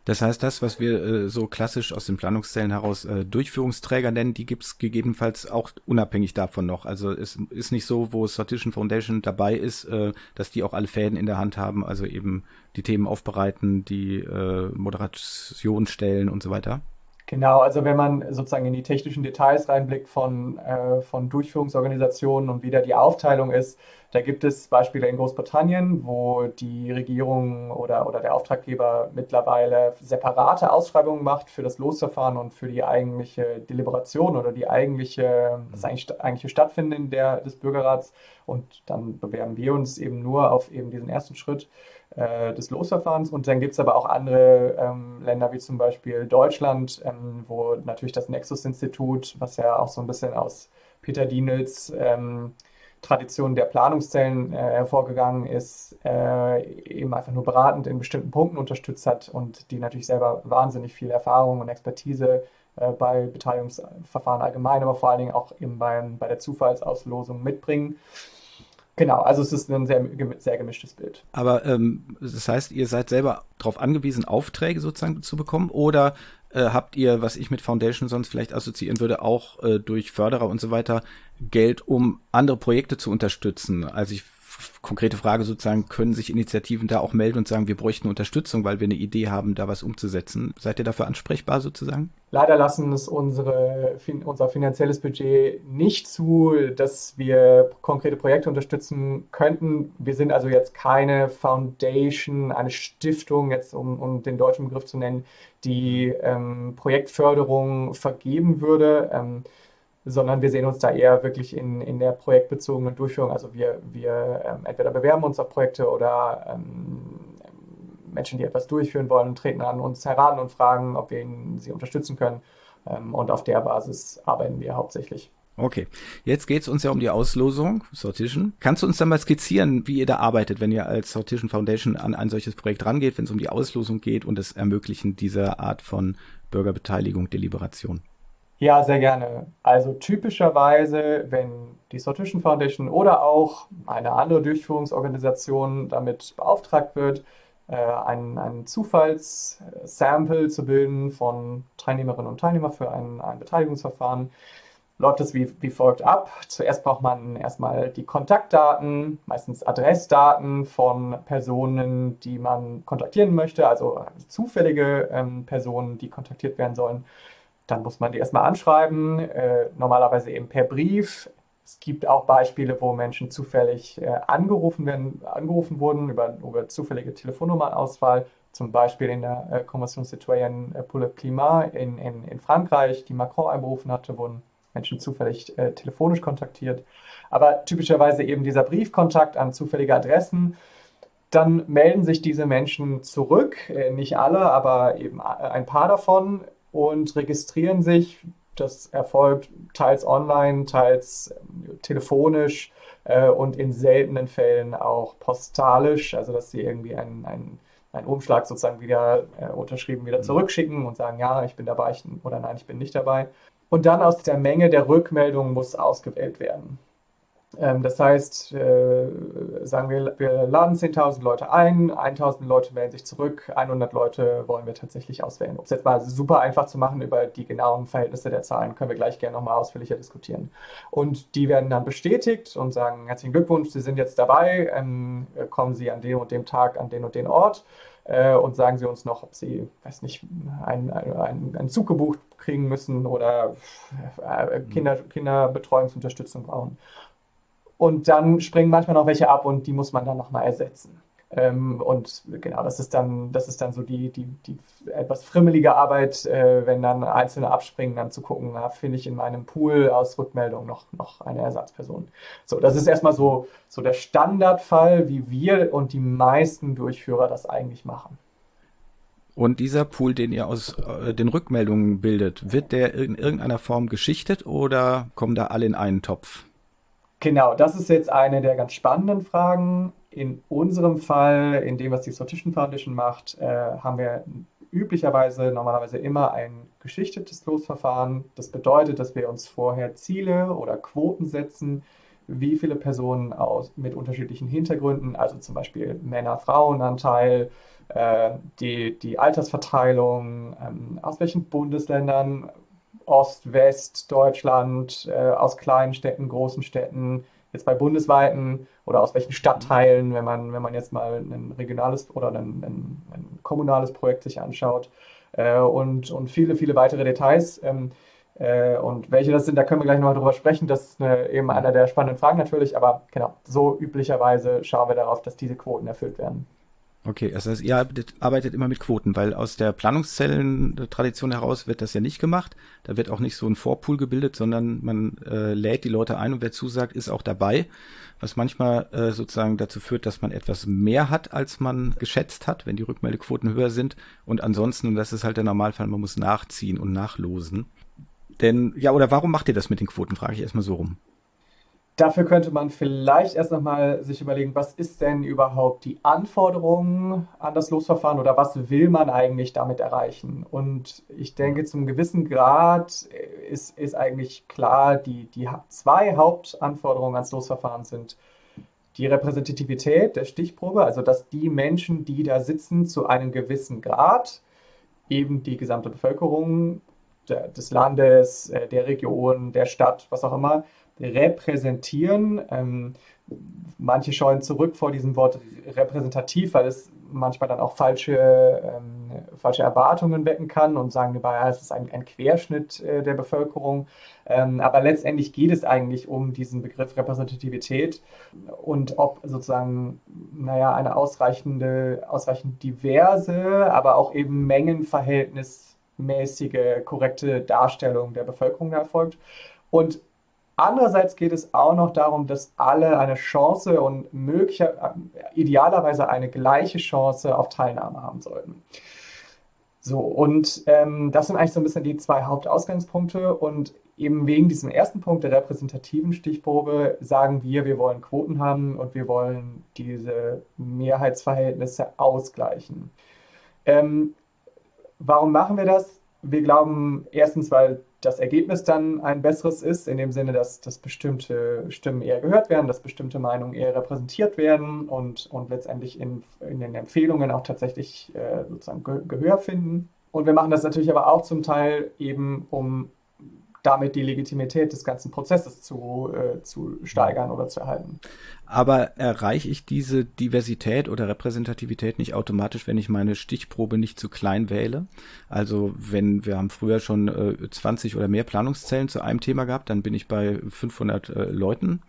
Das heißt, das, was wir äh, so klassisch aus den Planungszellen heraus äh, Durchführungsträger nennen, die gibt es gegebenenfalls auch unabhängig davon noch. Also es ist nicht so, wo Sortition Foundation dabei ist, äh, dass die auch alle Fäden in der Hand haben, also eben die Themen aufbereiten, die äh, Moderation stellen und so weiter. Genau, also wenn man sozusagen in die technischen Details reinblickt von, äh, von Durchführungsorganisationen und wie da die Aufteilung ist, da gibt es Beispiele in Großbritannien, wo die Regierung oder, oder der Auftraggeber mittlerweile separate Ausschreibungen macht für das Losverfahren und für die eigentliche Deliberation oder die eigentliche, das eigentliche Stattfinden der, des Bürgerrats. Und dann bewerben wir uns eben nur auf eben diesen ersten Schritt äh, des Losverfahrens. Und dann gibt es aber auch andere ähm, Länder, wie zum Beispiel Deutschland, ähm, wo natürlich das Nexus-Institut, was ja auch so ein bisschen aus Peter Dienels ähm, Tradition der Planungszellen äh, hervorgegangen ist, äh, eben einfach nur beratend in bestimmten Punkten unterstützt hat und die natürlich selber wahnsinnig viel Erfahrung und Expertise äh, bei Beteiligungsverfahren allgemein, aber vor allen Dingen auch eben beim, bei der Zufallsauslosung mitbringen. Genau, also es ist ein sehr, sehr gemischtes Bild. Aber ähm, das heißt, ihr seid selber darauf angewiesen, Aufträge sozusagen zu bekommen oder äh, habt ihr, was ich mit Foundation sonst vielleicht assoziieren würde, auch äh, durch Förderer und so weiter Geld, um andere Projekte zu unterstützen? Also ich konkrete Frage sozusagen, können sich Initiativen da auch melden und sagen, wir bräuchten Unterstützung, weil wir eine Idee haben, da was umzusetzen? Seid ihr dafür ansprechbar sozusagen? Leider lassen es unsere, unser finanzielles Budget nicht zu, dass wir konkrete Projekte unterstützen könnten. Wir sind also jetzt keine Foundation, eine Stiftung, jetzt um, um den deutschen Begriff zu nennen, die ähm, Projektförderung vergeben würde. Ähm, sondern wir sehen uns da eher wirklich in, in der projektbezogenen Durchführung. Also wir, wir ähm, entweder bewerben uns auf Projekte oder ähm, Menschen, die etwas durchführen wollen, treten an uns heran und fragen, ob wir ihnen, sie unterstützen können. Ähm, und auf der Basis arbeiten wir hauptsächlich. Okay, jetzt geht es uns ja um die Auslosung, Sortition. Kannst du uns dann mal skizzieren, wie ihr da arbeitet, wenn ihr als Sortition Foundation an ein solches Projekt rangeht, wenn es um die Auslosung geht und das Ermöglichen dieser Art von Bürgerbeteiligung, Deliberation? Ja, sehr gerne. Also typischerweise, wenn die Sortition Foundation oder auch eine andere Durchführungsorganisation damit beauftragt wird, äh, ein, ein Zufallssample zu bilden von Teilnehmerinnen und Teilnehmern für ein, ein Beteiligungsverfahren läuft es wie, wie folgt ab. Zuerst braucht man erstmal die Kontaktdaten, meistens Adressdaten von Personen, die man kontaktieren möchte, also zufällige ähm, Personen, die kontaktiert werden sollen. Dann muss man die erstmal anschreiben, äh, normalerweise eben per Brief. Es gibt auch Beispiele, wo Menschen zufällig äh, angerufen, werden, angerufen wurden über, über zufällige Telefonnummernauswahl, zum Beispiel in der äh, Convention Citoyenne pour le Climat in, in, in Frankreich, die Macron einberufen hatte, wurden Menschen zufällig äh, telefonisch kontaktiert. Aber typischerweise eben dieser Briefkontakt an zufällige Adressen. Dann melden sich diese Menschen zurück, äh, nicht alle, aber eben ein paar davon und registrieren sich. Das erfolgt teils online, teils äh, telefonisch äh, und in seltenen Fällen auch postalisch, also dass sie irgendwie einen, einen, einen Umschlag sozusagen wieder äh, unterschrieben wieder mhm. zurückschicken und sagen, ja, ich bin dabei ich, oder nein, ich bin nicht dabei. Und dann aus der Menge der Rückmeldungen muss ausgewählt werden. Ähm, das heißt, äh, sagen wir, wir laden 10.000 Leute ein, 1.000 Leute melden sich zurück, 100 Leute wollen wir tatsächlich auswählen. Um es jetzt mal super einfach zu machen über die genauen Verhältnisse der Zahlen, können wir gleich gerne nochmal ausführlicher diskutieren. Und die werden dann bestätigt und sagen, herzlichen Glückwunsch, Sie sind jetzt dabei, ähm, kommen Sie an dem und dem Tag an den und den Ort äh, und sagen Sie uns noch, ob Sie, weiß nicht, einen, einen, einen Zug gebucht kriegen müssen oder äh, Kinder, Kinderbetreuungsunterstützung brauchen. Und dann springen manchmal noch welche ab und die muss man dann nochmal ersetzen. Ähm, und genau, das ist dann, das ist dann so die, die, die etwas frimmelige Arbeit, äh, wenn dann Einzelne abspringen, dann zu gucken, na, finde ich in meinem Pool aus Rückmeldung noch, noch eine Ersatzperson. So, das ist erstmal so, so der Standardfall, wie wir und die meisten Durchführer das eigentlich machen. Und dieser Pool, den ihr aus äh, den Rückmeldungen bildet, wird der in irgendeiner Form geschichtet oder kommen da alle in einen Topf? Genau, das ist jetzt eine der ganz spannenden Fragen. In unserem Fall, in dem, was die Sortition Foundation macht, äh, haben wir üblicherweise normalerweise immer ein geschichtetes Losverfahren. Das bedeutet, dass wir uns vorher Ziele oder Quoten setzen, wie viele Personen aus, mit unterschiedlichen Hintergründen, also zum Beispiel Männer-Frauen-Anteil, äh, die, die Altersverteilung, ähm, aus welchen Bundesländern Ost, West, Deutschland, äh, aus kleinen Städten, großen Städten, jetzt bei bundesweiten oder aus welchen Stadtteilen, wenn man, wenn man jetzt mal ein regionales oder ein, ein, ein kommunales Projekt sich anschaut äh, und, und viele, viele weitere Details. Ähm, äh, und welche das sind, da können wir gleich nochmal drüber sprechen. Das ist eine, eben einer der spannenden Fragen natürlich, aber genau, so üblicherweise schauen wir darauf, dass diese Quoten erfüllt werden. Okay, das heißt, ihr arbeitet, arbeitet immer mit Quoten, weil aus der Planungszellen-Tradition heraus wird das ja nicht gemacht. Da wird auch nicht so ein Vorpool gebildet, sondern man äh, lädt die Leute ein und wer zusagt, ist auch dabei. Was manchmal äh, sozusagen dazu führt, dass man etwas mehr hat, als man geschätzt hat, wenn die Rückmeldequoten höher sind. Und ansonsten, und das ist halt der Normalfall, man muss nachziehen und nachlosen. Denn, ja, oder warum macht ihr das mit den Quoten, frage ich erstmal so rum. Dafür könnte man vielleicht erst nochmal sich überlegen, was ist denn überhaupt die Anforderung an das Losverfahren oder was will man eigentlich damit erreichen? Und ich denke, zum gewissen Grad ist, ist eigentlich klar, die, die zwei Hauptanforderungen ans Losverfahren sind die Repräsentativität der Stichprobe, also dass die Menschen, die da sitzen, zu einem gewissen Grad, eben die gesamte Bevölkerung des Landes, äh, der Region, der Stadt, was auch immer, repräsentieren. Ähm, manche scheuen zurück vor diesem Wort repräsentativ, weil es manchmal dann auch falsche, ähm, falsche Erwartungen wecken kann und sagen, ja, es ist ein, ein Querschnitt äh, der Bevölkerung. Ähm, aber letztendlich geht es eigentlich um diesen Begriff Repräsentativität und ob sozusagen, naja, eine ausreichende, ausreichend diverse, aber auch eben mengenverhältnismäßige, korrekte Darstellung der Bevölkerung erfolgt. Und Andererseits geht es auch noch darum, dass alle eine Chance und möglicher, idealerweise eine gleiche Chance auf Teilnahme haben sollten. So, und ähm, das sind eigentlich so ein bisschen die zwei Hauptausgangspunkte. Und eben wegen diesem ersten Punkt der repräsentativen Stichprobe sagen wir, wir wollen Quoten haben und wir wollen diese Mehrheitsverhältnisse ausgleichen. Ähm, warum machen wir das? Wir glauben erstens, weil das Ergebnis dann ein besseres ist, in dem Sinne, dass, dass bestimmte Stimmen eher gehört werden, dass bestimmte Meinungen eher repräsentiert werden und, und letztendlich in, in den Empfehlungen auch tatsächlich äh, sozusagen Gehör finden. Und wir machen das natürlich aber auch zum Teil eben, um damit die Legitimität des ganzen Prozesses zu, äh, zu steigern oder zu erhalten. Aber erreiche ich diese Diversität oder Repräsentativität nicht automatisch, wenn ich meine Stichprobe nicht zu klein wähle? Also wenn wir haben früher schon äh, 20 oder mehr Planungszellen zu einem Thema gehabt, dann bin ich bei 500 äh, Leuten.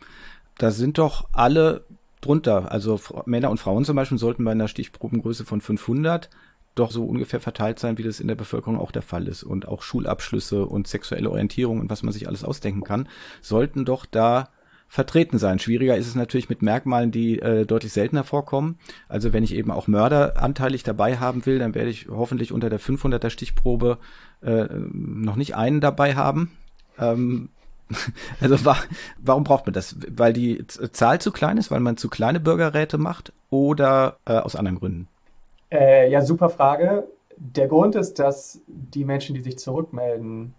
Da sind doch alle drunter, also Männer und Frauen zum Beispiel sollten bei einer Stichprobengröße von 500 doch so ungefähr verteilt sein, wie das in der Bevölkerung auch der Fall ist. Und auch Schulabschlüsse und sexuelle Orientierung und was man sich alles ausdenken kann, sollten doch da vertreten sein. Schwieriger ist es natürlich mit Merkmalen, die äh, deutlich seltener vorkommen. Also wenn ich eben auch Mörder anteilig dabei haben will, dann werde ich hoffentlich unter der 500er Stichprobe äh, noch nicht einen dabei haben. Ähm, also wa warum braucht man das? Weil die Zahl zu klein ist, weil man zu kleine Bürgerräte macht oder äh, aus anderen Gründen? Äh, ja, super Frage. Der Grund ist, dass die Menschen, die sich zurückmelden,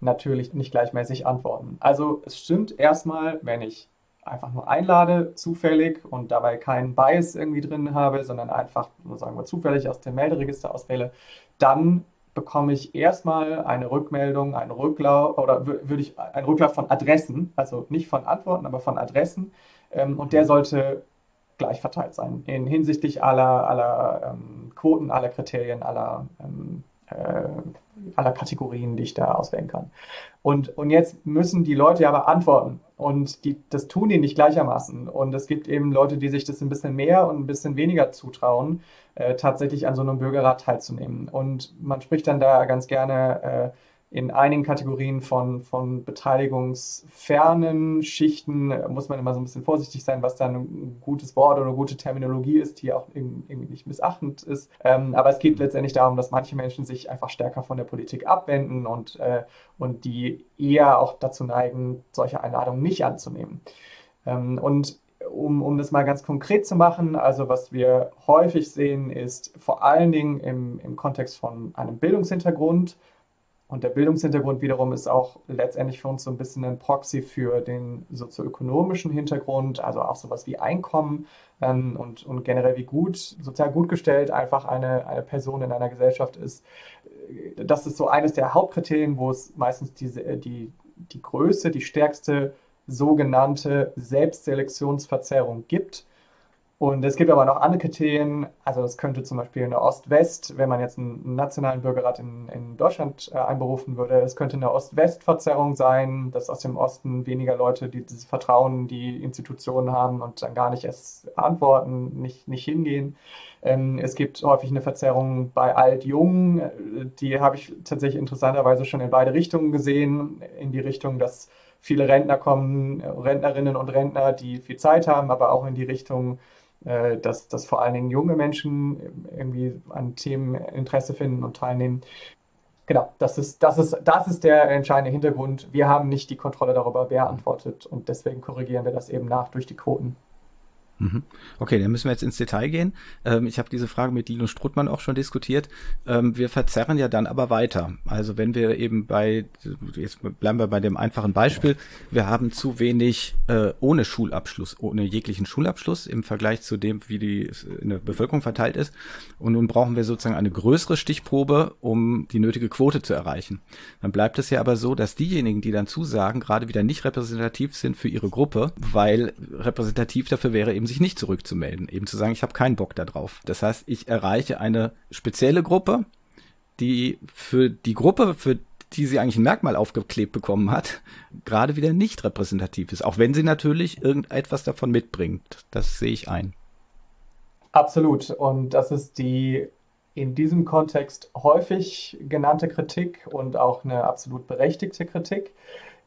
natürlich nicht gleichmäßig antworten. Also es stimmt erstmal, wenn ich einfach nur einlade, zufällig und dabei keinen Bias irgendwie drin habe, sondern einfach, sagen wir, zufällig aus dem Melderegister auswähle, dann bekomme ich erstmal eine Rückmeldung, einen Rücklauf oder würde ich einen Rücklauf von Adressen, also nicht von Antworten, aber von Adressen. Ähm, und der sollte gleich verteilt sein in hinsichtlich aller, aller ähm, Quoten, aller Kriterien, aller, ähm, äh, aller Kategorien, die ich da auswählen kann. Und, und jetzt müssen die Leute aber antworten und die, das tun die nicht gleichermaßen. Und es gibt eben Leute, die sich das ein bisschen mehr und ein bisschen weniger zutrauen, äh, tatsächlich an so einem Bürgerrat teilzunehmen. Und man spricht dann da ganz gerne äh, in einigen Kategorien von, von beteiligungsfernen Schichten muss man immer so ein bisschen vorsichtig sein, was dann ein gutes Wort oder eine gute Terminologie ist, die auch irgendwie nicht missachtend ist. Ähm, aber es geht letztendlich darum, dass manche Menschen sich einfach stärker von der Politik abwenden und, äh, und die eher auch dazu neigen, solche Einladungen nicht anzunehmen. Ähm, und um, um das mal ganz konkret zu machen, also was wir häufig sehen, ist vor allen Dingen im, im Kontext von einem Bildungshintergrund, und der Bildungshintergrund wiederum ist auch letztendlich für uns so ein bisschen ein Proxy für den sozioökonomischen Hintergrund, also auch sowas wie Einkommen ähm, und, und generell wie gut, sozial gut gestellt einfach eine, eine Person in einer Gesellschaft ist. Das ist so eines der Hauptkriterien, wo es meistens diese, die, die Größe, die stärkste sogenannte Selbstselektionsverzerrung gibt. Und es gibt aber noch andere Kriterien, also es könnte zum Beispiel eine Ost-West, wenn man jetzt einen nationalen Bürgerrat in, in Deutschland äh, einberufen würde, es könnte eine Ost-West-Verzerrung sein, dass aus dem Osten weniger Leute die, dieses Vertrauen die Institutionen haben und dann gar nicht erst antworten, nicht, nicht hingehen. Ähm, es gibt häufig eine Verzerrung bei Alt-Jung, die habe ich tatsächlich interessanterweise schon in beide Richtungen gesehen, in die Richtung, dass viele Rentner kommen, Rentnerinnen und Rentner, die viel Zeit haben, aber auch in die Richtung, dass, dass vor allen Dingen junge Menschen irgendwie an Themen Interesse finden und teilnehmen. Genau, das ist, das, ist, das ist der entscheidende Hintergrund. Wir haben nicht die Kontrolle darüber, wer antwortet und deswegen korrigieren wir das eben nach durch die Quoten. Mhm. Okay, dann müssen wir jetzt ins Detail gehen. Ähm, ich habe diese Frage mit Linus Struttmann auch schon diskutiert. Ähm, wir verzerren ja dann aber weiter. Also wenn wir eben bei, jetzt bleiben wir bei dem einfachen Beispiel, wir haben zu wenig äh, ohne Schulabschluss, ohne jeglichen Schulabschluss im Vergleich zu dem, wie die in der Bevölkerung verteilt ist. Und nun brauchen wir sozusagen eine größere Stichprobe, um die nötige Quote zu erreichen. Dann bleibt es ja aber so, dass diejenigen, die dann zusagen, gerade wieder nicht repräsentativ sind für ihre Gruppe, weil repräsentativ dafür wäre eben sich sich nicht zurückzumelden, eben zu sagen, ich habe keinen Bock darauf. Das heißt, ich erreiche eine spezielle Gruppe, die für die Gruppe, für die sie eigentlich ein Merkmal aufgeklebt bekommen hat, gerade wieder nicht repräsentativ ist, auch wenn sie natürlich irgendetwas davon mitbringt. Das sehe ich ein. Absolut. Und das ist die in diesem Kontext häufig genannte Kritik und auch eine absolut berechtigte Kritik.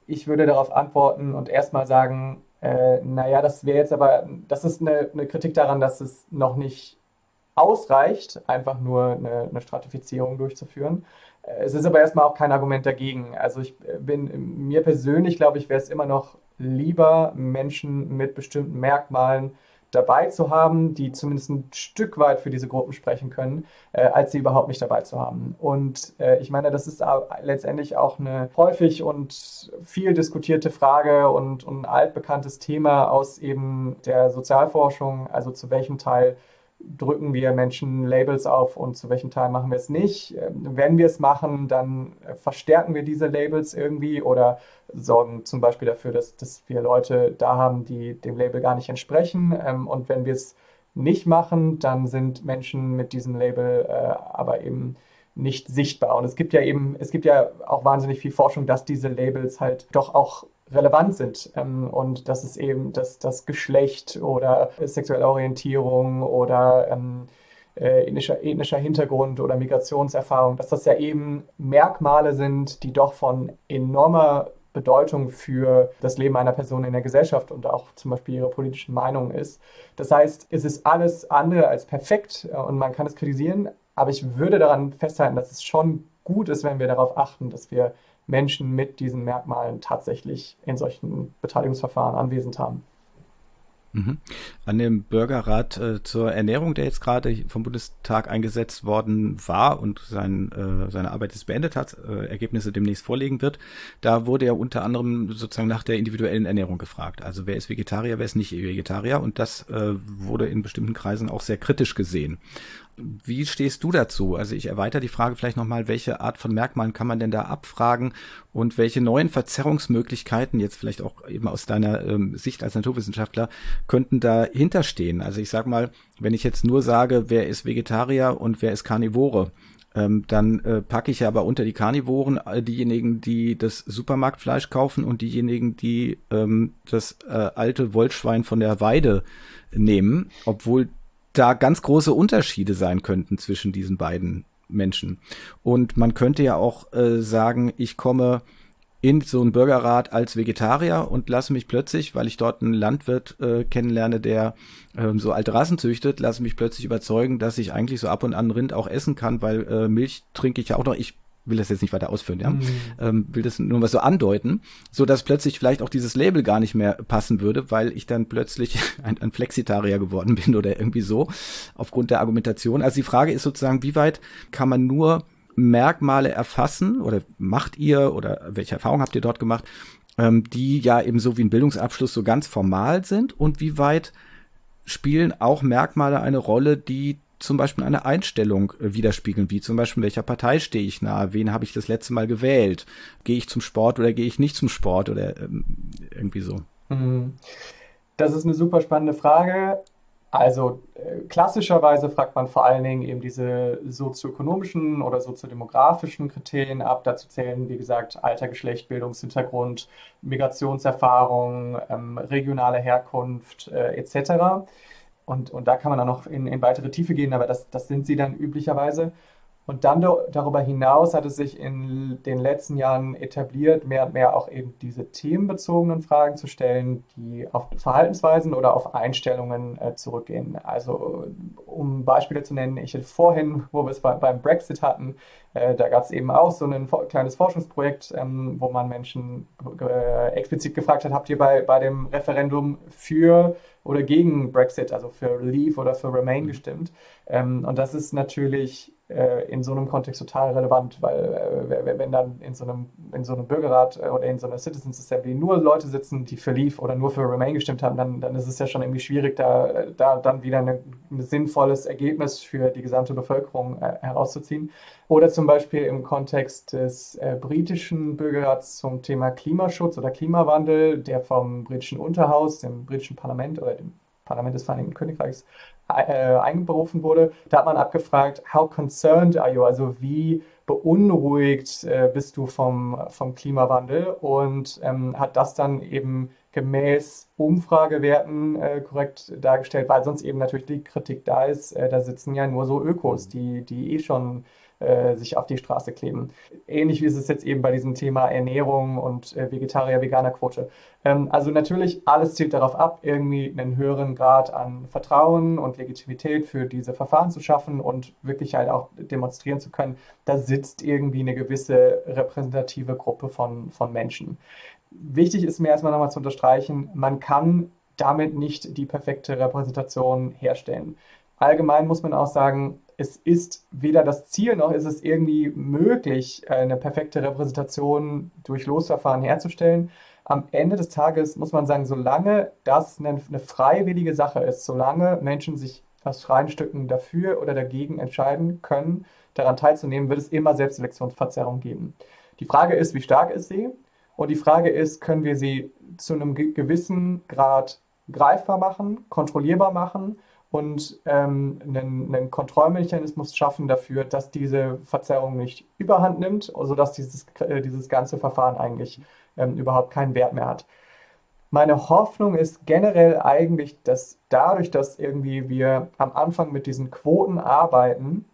Ich würde darauf antworten und erstmal sagen, äh, naja, das wäre jetzt aber, das ist eine, eine, Kritik daran, dass es noch nicht ausreicht, einfach nur eine, eine Stratifizierung durchzuführen. Äh, es ist aber erstmal auch kein Argument dagegen. Also ich bin, mir persönlich glaube ich, wäre es immer noch lieber, Menschen mit bestimmten Merkmalen dabei zu haben, die zumindest ein Stück weit für diese Gruppen sprechen können, äh, als sie überhaupt nicht dabei zu haben. Und äh, ich meine, das ist letztendlich auch eine häufig und viel diskutierte Frage und, und ein altbekanntes Thema aus eben der Sozialforschung, also zu welchem Teil drücken wir Menschen Labels auf und zu welchem Teil machen wir es nicht. Ähm, wenn wir es machen, dann äh, verstärken wir diese Labels irgendwie oder sorgen zum Beispiel dafür, dass, dass wir Leute da haben, die dem Label gar nicht entsprechen. Ähm, und wenn wir es nicht machen, dann sind Menschen mit diesem Label äh, aber eben nicht sichtbar. Und es gibt ja eben, es gibt ja auch wahnsinnig viel Forschung, dass diese Labels halt doch auch relevant sind ähm, und dass es eben das, das Geschlecht oder sexuelle Orientierung oder ähm, äh, ethnischer, ethnischer Hintergrund oder Migrationserfahrung, dass das ja eben Merkmale sind, die doch von enormer Bedeutung für das Leben einer Person in der Gesellschaft und auch zum Beispiel ihre politischen Meinungen ist. Das heißt, es ist alles andere als perfekt äh, und man kann es kritisieren, aber ich würde daran festhalten, dass es schon gut ist, wenn wir darauf achten, dass wir Menschen mit diesen Merkmalen tatsächlich in solchen Beteiligungsverfahren anwesend haben. Mhm. An dem Bürgerrat äh, zur Ernährung, der jetzt gerade vom Bundestag eingesetzt worden war und sein, äh, seine Arbeit jetzt beendet hat, äh, Ergebnisse demnächst vorlegen wird, da wurde ja unter anderem sozusagen nach der individuellen Ernährung gefragt. Also wer ist Vegetarier, wer ist nicht Vegetarier und das äh, wurde in bestimmten Kreisen auch sehr kritisch gesehen. Wie stehst du dazu? Also ich erweitere die Frage vielleicht nochmal, welche Art von Merkmalen kann man denn da abfragen und welche neuen Verzerrungsmöglichkeiten, jetzt vielleicht auch eben aus deiner ähm, Sicht als Naturwissenschaftler, könnten dahinter stehen? Also ich sage mal, wenn ich jetzt nur sage, wer ist Vegetarier und wer ist Karnivore, ähm, dann äh, packe ich ja aber unter die Karnivoren äh, diejenigen, die das Supermarktfleisch kaufen und diejenigen, die ähm, das äh, alte Wollschwein von der Weide nehmen, obwohl da ganz große Unterschiede sein könnten zwischen diesen beiden Menschen. Und man könnte ja auch äh, sagen, ich komme in so einen Bürgerrat als Vegetarier und lasse mich plötzlich, weil ich dort einen Landwirt äh, kennenlerne, der ähm, so alte Rassen züchtet, lasse mich plötzlich überzeugen, dass ich eigentlich so ab und an Rind auch essen kann, weil äh, Milch trinke ich ja auch noch. Ich will das jetzt nicht weiter ausführen, ja, mhm. ähm, will das nur mal so andeuten, so dass plötzlich vielleicht auch dieses Label gar nicht mehr passen würde, weil ich dann plötzlich ein, ein Flexitarier geworden bin oder irgendwie so aufgrund der Argumentation. Also die Frage ist sozusagen, wie weit kann man nur Merkmale erfassen oder macht ihr oder welche Erfahrungen habt ihr dort gemacht, ähm, die ja eben so wie ein Bildungsabschluss so ganz formal sind und wie weit spielen auch Merkmale eine Rolle, die zum Beispiel eine Einstellung äh, widerspiegeln, wie zum Beispiel, welcher Partei stehe ich nahe, wen habe ich das letzte Mal gewählt, gehe ich zum Sport oder gehe ich nicht zum Sport oder ähm, irgendwie so. Mhm. Das ist eine super spannende Frage. Also äh, klassischerweise fragt man vor allen Dingen eben diese sozioökonomischen oder soziodemografischen Kriterien ab. Dazu zählen, wie gesagt, Alter, Geschlecht, Bildungshintergrund, Migrationserfahrung, ähm, regionale Herkunft äh, etc. Und, und da kann man auch noch in, in weitere Tiefe gehen, aber das, das sind sie dann üblicherweise. Und dann darüber hinaus hat es sich in den letzten Jahren etabliert, mehr und mehr auch eben diese themenbezogenen Fragen zu stellen, die auf Verhaltensweisen oder auf Einstellungen äh, zurückgehen. Also um Beispiele zu nennen, ich vorhin, wo wir es bei, beim Brexit hatten, äh, da gab es eben auch so ein kleines Forschungsprojekt, ähm, wo man Menschen äh, explizit gefragt hat, habt ihr bei, bei dem Referendum für oder gegen Brexit, also für Leave oder für Remain mhm. gestimmt? Ähm, und das ist natürlich in so einem Kontext total relevant, weil äh, wenn dann in so einem, in so einem Bürgerrat äh, oder in so einer Citizens Assembly nur Leute sitzen, die für Leave oder nur für Remain gestimmt haben, dann, dann ist es ja schon irgendwie schwierig, da, da dann wieder ein sinnvolles Ergebnis für die gesamte Bevölkerung äh, herauszuziehen. Oder zum Beispiel im Kontext des äh, britischen Bürgerrats zum Thema Klimaschutz oder Klimawandel, der vom britischen Unterhaus, dem britischen Parlament oder dem Parlament des Vereinigten Königreichs äh, einberufen wurde. Da hat man abgefragt, how concerned are you? Also wie beunruhigt äh, bist du vom, vom Klimawandel? Und ähm, hat das dann eben gemäß Umfragewerten äh, korrekt dargestellt, weil sonst eben natürlich die Kritik da ist, äh, da sitzen ja nur so Ökos, die, die eh schon äh, sich auf die Straße kleben. Ähnlich wie ist es jetzt eben bei diesem Thema Ernährung und äh, Vegetarier-Veganer-Quote. Ähm, also natürlich, alles zielt darauf ab, irgendwie einen höheren Grad an Vertrauen und Legitimität für diese Verfahren zu schaffen und wirklich halt auch demonstrieren zu können, da sitzt irgendwie eine gewisse repräsentative Gruppe von, von Menschen. Wichtig ist mir erstmal nochmal zu unterstreichen, man kann damit nicht die perfekte Repräsentation herstellen. Allgemein muss man auch sagen, es ist weder das Ziel noch ist es irgendwie möglich, eine perfekte Repräsentation durch Losverfahren herzustellen. Am Ende des Tages muss man sagen, solange das eine, eine freiwillige Sache ist, solange Menschen sich aus freien Stücken dafür oder dagegen entscheiden können, daran teilzunehmen, wird es immer Selbstselektionsverzerrung geben. Die Frage ist, wie stark ist sie? Und die Frage ist, können wir sie zu einem gewissen Grad greifbar machen, kontrollierbar machen und ähm, einen, einen, Kontrollmechanismus schaffen dafür, dass diese Verzerrung nicht überhand nimmt, sodass dieses, äh, dieses ganze Verfahren eigentlich ähm, überhaupt keinen Wert mehr hat. Meine Hoffnung ist generell eigentlich, dass dadurch, dass irgendwie wir am Anfang mit diesen Quoten arbeiten,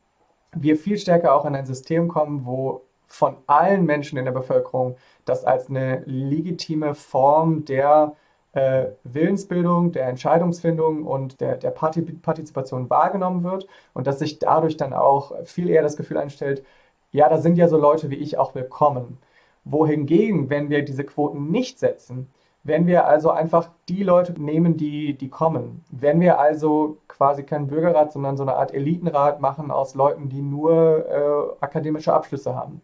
wir viel stärker auch in ein System kommen, wo von allen Menschen in der Bevölkerung das als eine legitime Form der äh, Willensbildung, der Entscheidungsfindung und der, der Partizipation wahrgenommen wird und dass sich dadurch dann auch viel eher das Gefühl einstellt, ja, da sind ja so Leute wie ich auch willkommen. Wohingegen, wenn wir diese Quoten nicht setzen, wenn wir also einfach die Leute nehmen, die, die kommen, wenn wir also quasi keinen Bürgerrat, sondern so eine Art Elitenrat machen aus Leuten, die nur äh, akademische Abschlüsse haben,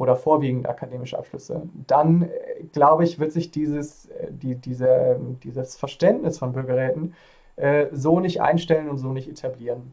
oder vorwiegend akademische Abschlüsse, dann äh, glaube ich, wird sich dieses, äh, die, diese, dieses Verständnis von Bürgerräten äh, so nicht einstellen und so nicht etablieren.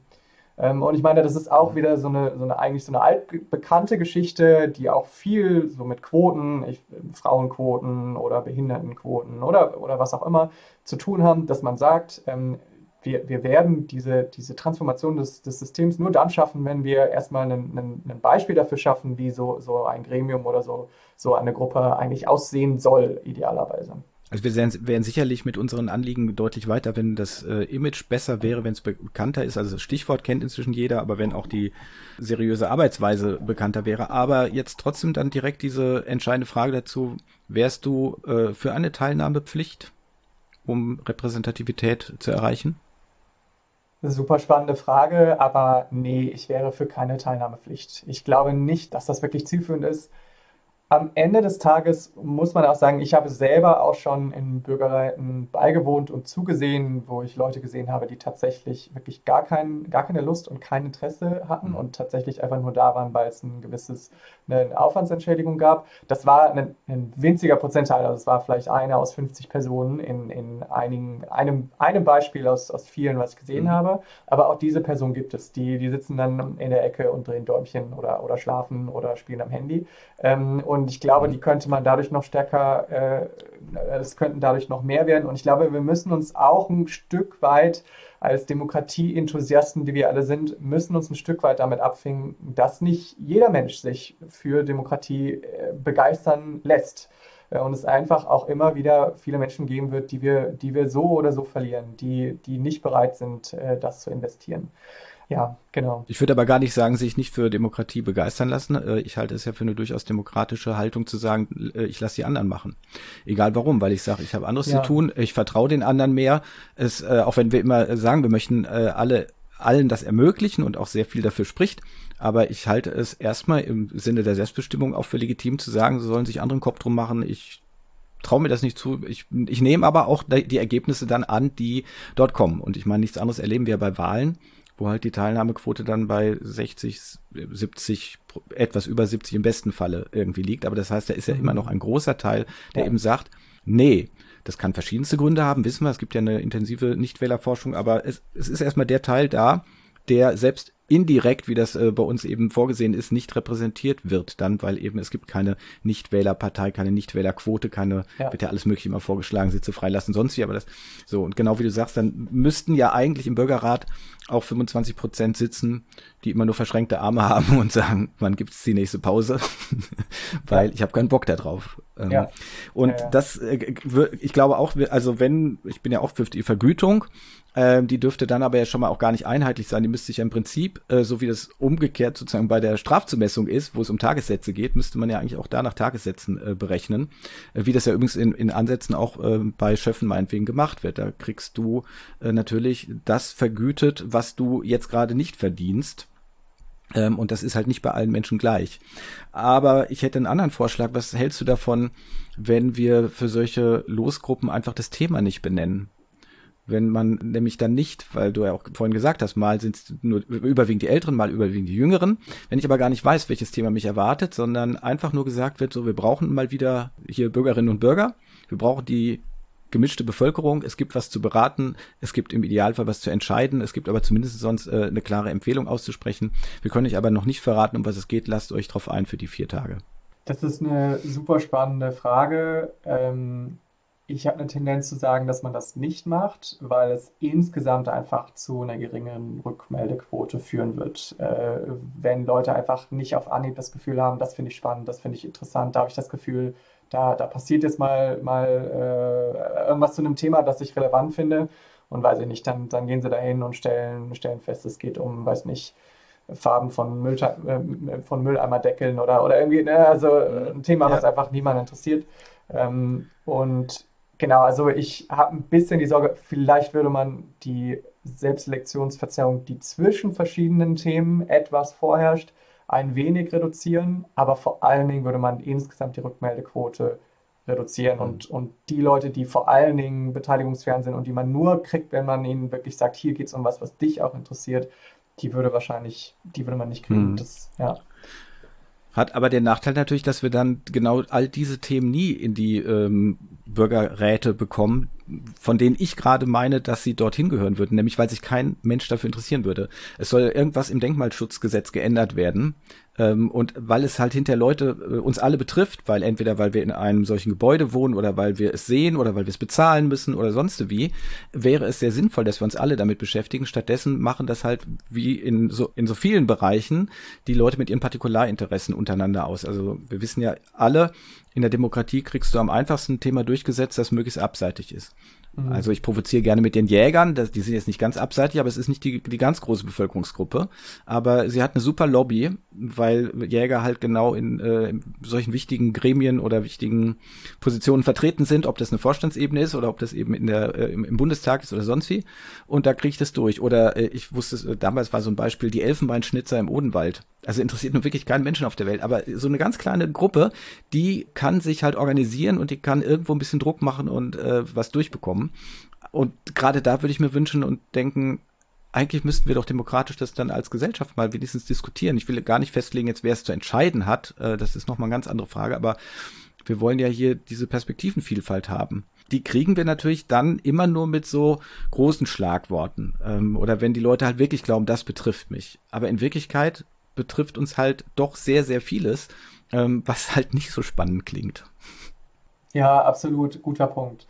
Ähm, und ich meine, das ist auch wieder so eine, so eine eigentlich so eine altbekannte Geschichte, die auch viel so mit Quoten, ich, Frauenquoten oder Behindertenquoten oder, oder was auch immer zu tun haben, dass man sagt, ähm, wir, wir werden diese, diese Transformation des, des Systems nur dann schaffen, wenn wir erstmal ein, Beispiel dafür schaffen, wie so, so ein Gremium oder so, so eine Gruppe eigentlich aussehen soll, idealerweise. Also wir wären, wären sicherlich mit unseren Anliegen deutlich weiter, wenn das äh, Image besser wäre, wenn es bekannter ist. Also das Stichwort kennt inzwischen jeder, aber wenn auch die seriöse Arbeitsweise bekannter wäre. Aber jetzt trotzdem dann direkt diese entscheidende Frage dazu, wärst du äh, für eine Teilnahmepflicht, um Repräsentativität zu erreichen? Super spannende Frage, aber nee, ich wäre für keine Teilnahmepflicht. Ich glaube nicht, dass das wirklich zielführend ist am Ende des Tages muss man auch sagen, ich habe selber auch schon in Bürgerräten beigewohnt und zugesehen, wo ich Leute gesehen habe, die tatsächlich wirklich gar, kein, gar keine Lust und kein Interesse hatten mhm. und tatsächlich einfach nur da waren, weil es ein gewisses, eine Aufwandsentschädigung gab. Das war ein, ein winziger Prozentteil, also es war vielleicht eine aus 50 Personen in, in einigen, einem, einem Beispiel aus, aus vielen, was ich gesehen mhm. habe. Aber auch diese Person gibt es, die, die sitzen dann in der Ecke und drehen Däumchen oder, oder schlafen oder spielen am Handy. Ähm, und ich glaube, die könnte man dadurch noch stärker, äh, es könnten dadurch noch mehr werden. Und ich glaube, wir müssen uns auch ein Stück weit als Demokratie-Enthusiasten, die wir alle sind, müssen uns ein Stück weit damit abfinden, dass nicht jeder Mensch sich für Demokratie äh, begeistern lässt. Äh, und es einfach auch immer wieder viele Menschen geben wird, die wir, die wir so oder so verlieren, die, die nicht bereit sind, äh, das zu investieren. Ja, genau. Ich würde aber gar nicht sagen, sich nicht für Demokratie begeistern lassen. Äh, ich halte es ja für eine durchaus demokratische Haltung zu sagen, äh, ich lasse die anderen machen. Egal warum, weil ich sage, ich habe anderes ja. zu tun, ich vertraue den anderen mehr. Es, äh, auch wenn wir immer sagen, wir möchten alle allen das ermöglichen und auch sehr viel dafür spricht. Aber ich halte es erstmal im Sinne der Selbstbestimmung auch für legitim zu sagen, sie sollen sich anderen Kopf drum machen. Ich traue mir das nicht zu. Ich, ich nehme aber auch die Ergebnisse dann an, die dort kommen. Und ich meine, nichts anderes erleben wir bei Wahlen wo halt die Teilnahmequote dann bei 60, 70, etwas über 70 im besten Falle irgendwie liegt. Aber das heißt, da ist ja immer noch ein großer Teil, der ja. eben sagt, nee, das kann verschiedenste Gründe haben, wissen wir, es gibt ja eine intensive Nichtwählerforschung, aber es, es ist erstmal der Teil da, der selbst indirekt, wie das äh, bei uns eben vorgesehen ist, nicht repräsentiert wird dann, weil eben es gibt keine Nichtwählerpartei, keine Nichtwählerquote, keine, ja. wird ja alles mögliche immer vorgeschlagen, Sitze freilassen, sonst wie, aber das, so, und genau wie du sagst, dann müssten ja eigentlich im Bürgerrat auch 25 Prozent sitzen, die immer nur verschränkte Arme haben und sagen, wann gibt's die nächste Pause? weil ja. ich habe keinen Bock da drauf. Ähm, ja. Und das, äh, ich glaube auch, also wenn, ich bin ja auch für die Vergütung, ähm, die dürfte dann aber ja schon mal auch gar nicht einheitlich sein. Die müsste sich ja im Prinzip, äh, so wie das umgekehrt sozusagen bei der Strafzumessung ist, wo es um Tagessätze geht, müsste man ja eigentlich auch da nach Tagessätzen äh, berechnen. Äh, wie das ja übrigens in, in Ansätzen auch äh, bei Schöffen meinetwegen gemacht wird. Da kriegst du äh, natürlich das vergütet, was du jetzt gerade nicht verdienst. Ähm, und das ist halt nicht bei allen Menschen gleich. Aber ich hätte einen anderen Vorschlag. Was hältst du davon, wenn wir für solche Losgruppen einfach das Thema nicht benennen? Wenn man nämlich dann nicht, weil du ja auch vorhin gesagt hast, mal sind es nur überwiegend die Älteren, mal überwiegend die Jüngeren. Wenn ich aber gar nicht weiß, welches Thema mich erwartet, sondern einfach nur gesagt wird, so, wir brauchen mal wieder hier Bürgerinnen und Bürger. Wir brauchen die gemischte Bevölkerung, es gibt was zu beraten, es gibt im Idealfall was zu entscheiden, es gibt aber zumindest sonst äh, eine klare Empfehlung auszusprechen. Wir können euch aber noch nicht verraten, um was es geht. Lasst euch drauf ein für die vier Tage. Das ist eine super spannende Frage. Ähm, ich habe eine Tendenz zu sagen, dass man das nicht macht, weil es insgesamt einfach zu einer geringeren Rückmeldequote führen wird. Äh, wenn Leute einfach nicht auf Anhieb das Gefühl haben, das finde ich spannend, das finde ich interessant, da habe ich das Gefühl, da, da passiert jetzt mal, mal äh, irgendwas zu einem Thema, das ich relevant finde. Und weiß ich nicht, dann, dann gehen sie dahin und stellen, stellen fest, es geht um, weiß nicht, Farben von, Müll, äh, von Mülleimerdeckeln oder, oder irgendwie, ne, also ein Thema, was einfach niemand interessiert. Ähm, und genau, also ich habe ein bisschen die Sorge, vielleicht würde man die Selbstselektionsverzerrung, die zwischen verschiedenen Themen etwas vorherrscht, ein wenig reduzieren, aber vor allen Dingen würde man insgesamt die Rückmeldequote reduzieren und, und die Leute, die vor allen Dingen beteiligungsfern sind und die man nur kriegt, wenn man ihnen wirklich sagt, hier geht es um was, was dich auch interessiert, die würde wahrscheinlich, die würde man nicht kriegen. Mhm. Das, ja. Hat aber den Nachteil natürlich, dass wir dann genau all diese Themen nie in die ähm, Bürgerräte bekommen, von denen ich gerade meine, dass sie dorthin gehören würden, nämlich weil sich kein Mensch dafür interessieren würde. Es soll irgendwas im Denkmalschutzgesetz geändert werden. Ähm, und weil es halt hinter Leute äh, uns alle betrifft, weil entweder weil wir in einem solchen Gebäude wohnen oder weil wir es sehen oder weil wir es bezahlen müssen oder sonst wie, wäre es sehr sinnvoll, dass wir uns alle damit beschäftigen. Stattdessen machen das halt wie in so, in so vielen Bereichen die Leute mit ihren Partikularinteressen untereinander aus. Also wir wissen ja alle, in der Demokratie kriegst du am einfachsten ein Thema durchgesetzt, das möglichst abseitig ist. Mhm. Also ich provoziere gerne mit den Jägern, die sind jetzt nicht ganz abseitig, aber es ist nicht die, die ganz große Bevölkerungsgruppe. Aber sie hat eine super Lobby, weil Jäger halt genau in, äh, in solchen wichtigen Gremien oder wichtigen Positionen vertreten sind, ob das eine Vorstandsebene ist oder ob das eben in der, äh, im, Bundestag ist oder sonst wie. Und da kriege ich das durch. Oder äh, ich wusste, damals war so ein Beispiel die Elfenbeinschnitzer im Odenwald. Also interessiert nur wirklich keinen Menschen auf der Welt, aber so eine ganz kleine Gruppe, die kann sich halt organisieren und die kann irgendwo ein bisschen Druck machen und äh, was durchbekommen. Und gerade da würde ich mir wünschen und denken, eigentlich müssten wir doch demokratisch das dann als Gesellschaft mal wenigstens diskutieren. Ich will gar nicht festlegen, jetzt wer es zu entscheiden hat. Äh, das ist nochmal eine ganz andere Frage, aber wir wollen ja hier diese Perspektivenvielfalt haben. Die kriegen wir natürlich dann immer nur mit so großen Schlagworten. Ähm, oder wenn die Leute halt wirklich glauben, das betrifft mich. Aber in Wirklichkeit betrifft uns halt doch sehr, sehr vieles, ähm, was halt nicht so spannend klingt. Ja, absolut, guter Punkt.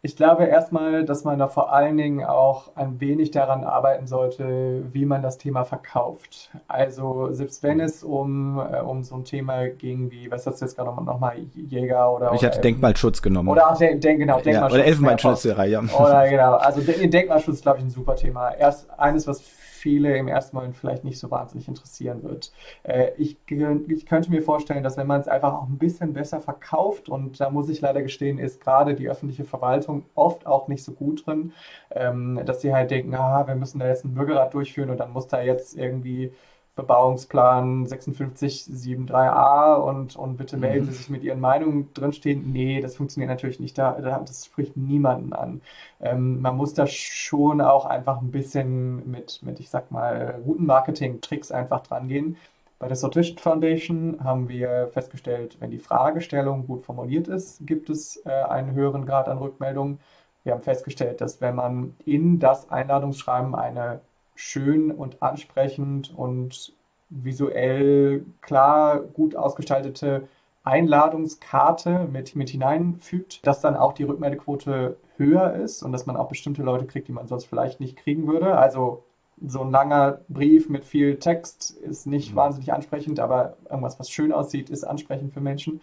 Ich glaube erstmal, dass man da vor allen Dingen auch ein wenig daran arbeiten sollte, wie man das Thema verkauft. Also selbst wenn es um, äh, um so ein Thema ging wie, was hast du jetzt gerade nochmal, noch Jäger oder... Ich hatte Denkmalschutz genommen. Oder, ach, den, den, genau, Denkmalschutz. Ja, oder Elfenbeinschützerei, ja. Oder genau, also den Denkmalschutz ist, glaube ich, ein super Thema. Erst eines, was viele im ersten Moment vielleicht nicht so wahnsinnig interessieren wird. Äh, ich, ich könnte mir vorstellen, dass wenn man es einfach auch ein bisschen besser verkauft, und da muss ich leider gestehen, ist gerade die öffentliche Verwaltung oft auch nicht so gut drin, ähm, dass sie halt denken, ah, wir müssen da jetzt einen Bürgerrat durchführen und dann muss da jetzt irgendwie Bebauungsplan 5673a und, und bitte mhm. melden Sie sich mit Ihren Meinungen drinstehen. Nee, das funktioniert natürlich nicht. Da, das spricht niemanden an. Ähm, man muss da schon auch einfach ein bisschen mit, mit ich sag mal, guten Marketing-Tricks einfach dran gehen. Bei der Sortition Foundation haben wir festgestellt, wenn die Fragestellung gut formuliert ist, gibt es äh, einen höheren Grad an Rückmeldungen. Wir haben festgestellt, dass wenn man in das Einladungsschreiben eine schön und ansprechend und visuell klar, gut ausgestaltete Einladungskarte mit, mit hineinfügt, dass dann auch die Rückmeldequote höher ist und dass man auch bestimmte Leute kriegt, die man sonst vielleicht nicht kriegen würde. Also so ein langer Brief mit viel Text ist nicht mhm. wahnsinnig ansprechend, aber irgendwas, was schön aussieht, ist ansprechend für Menschen.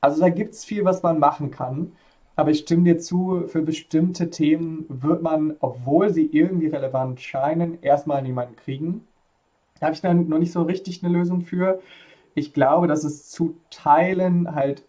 Also da gibt es viel, was man machen kann. Aber ich stimme dir zu, für bestimmte Themen wird man, obwohl sie irgendwie relevant scheinen, erstmal niemanden kriegen. Da habe ich dann noch nicht so richtig eine Lösung für. Ich glaube, dass es zu Teilen halt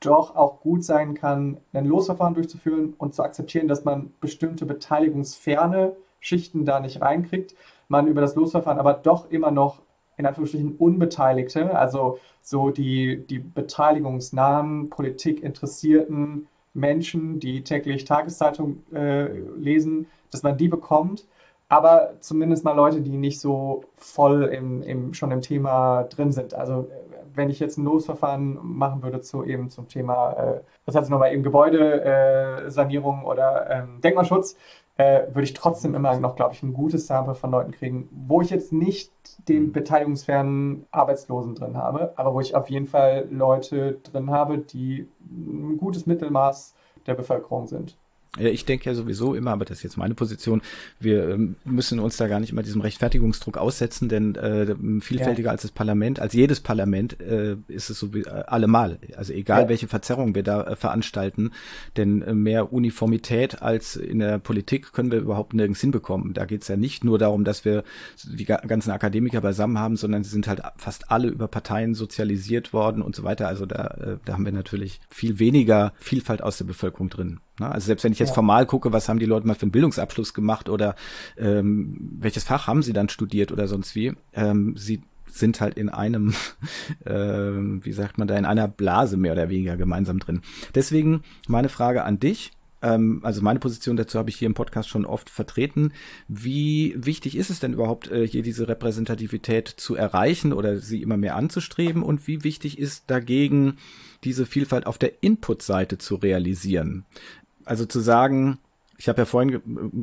doch auch gut sein kann, ein Losverfahren durchzuführen und zu akzeptieren, dass man bestimmte beteiligungsferne Schichten da nicht reinkriegt. Man über das Losverfahren aber doch immer noch in Anführungsstrichen Unbeteiligte, also so die, die beteiligungsnahen, Politik interessierten Menschen, die täglich Tageszeitung äh, lesen, dass man die bekommt aber zumindest mal Leute, die nicht so voll im, im, schon im Thema drin sind. Also wenn ich jetzt ein Losverfahren machen würde zu eben zum Thema, äh, was heißt nochmal eben Gebäudesanierung oder ähm, Denkmalschutz, äh, würde ich trotzdem immer noch, glaube ich, ein gutes Sample von Leuten kriegen, wo ich jetzt nicht den mhm. beteiligungsfernen Arbeitslosen drin habe, aber wo ich auf jeden Fall Leute drin habe, die ein gutes Mittelmaß der Bevölkerung sind. Ich denke ja sowieso immer, aber das ist jetzt meine Position, wir ähm, müssen uns da gar nicht immer diesem Rechtfertigungsdruck aussetzen, denn äh, vielfältiger ja. als das Parlament, als jedes Parlament äh, ist es so wie äh, allemal. Also egal, ja. welche Verzerrungen wir da äh, veranstalten, denn äh, mehr Uniformität als in der Politik können wir überhaupt nirgends hinbekommen. Da geht es ja nicht nur darum, dass wir die ganzen Akademiker beisammen haben, sondern sie sind halt fast alle über Parteien sozialisiert worden und so weiter. Also da, äh, da haben wir natürlich viel weniger Vielfalt aus der Bevölkerung drin. Ne? Also selbst wenn ich jetzt ja. formal gucke, was haben die Leute mal für einen Bildungsabschluss gemacht oder ähm, welches Fach haben sie dann studiert oder sonst wie, ähm, sie sind halt in einem, äh, wie sagt man da, in einer Blase mehr oder weniger gemeinsam drin. Deswegen meine Frage an dich. Ähm, also meine Position dazu habe ich hier im Podcast schon oft vertreten. Wie wichtig ist es denn überhaupt, äh, hier diese Repräsentativität zu erreichen oder sie immer mehr anzustreben? Und wie wichtig ist dagegen, diese Vielfalt auf der Input-Seite zu realisieren? Also zu sagen, ich habe ja vorhin ge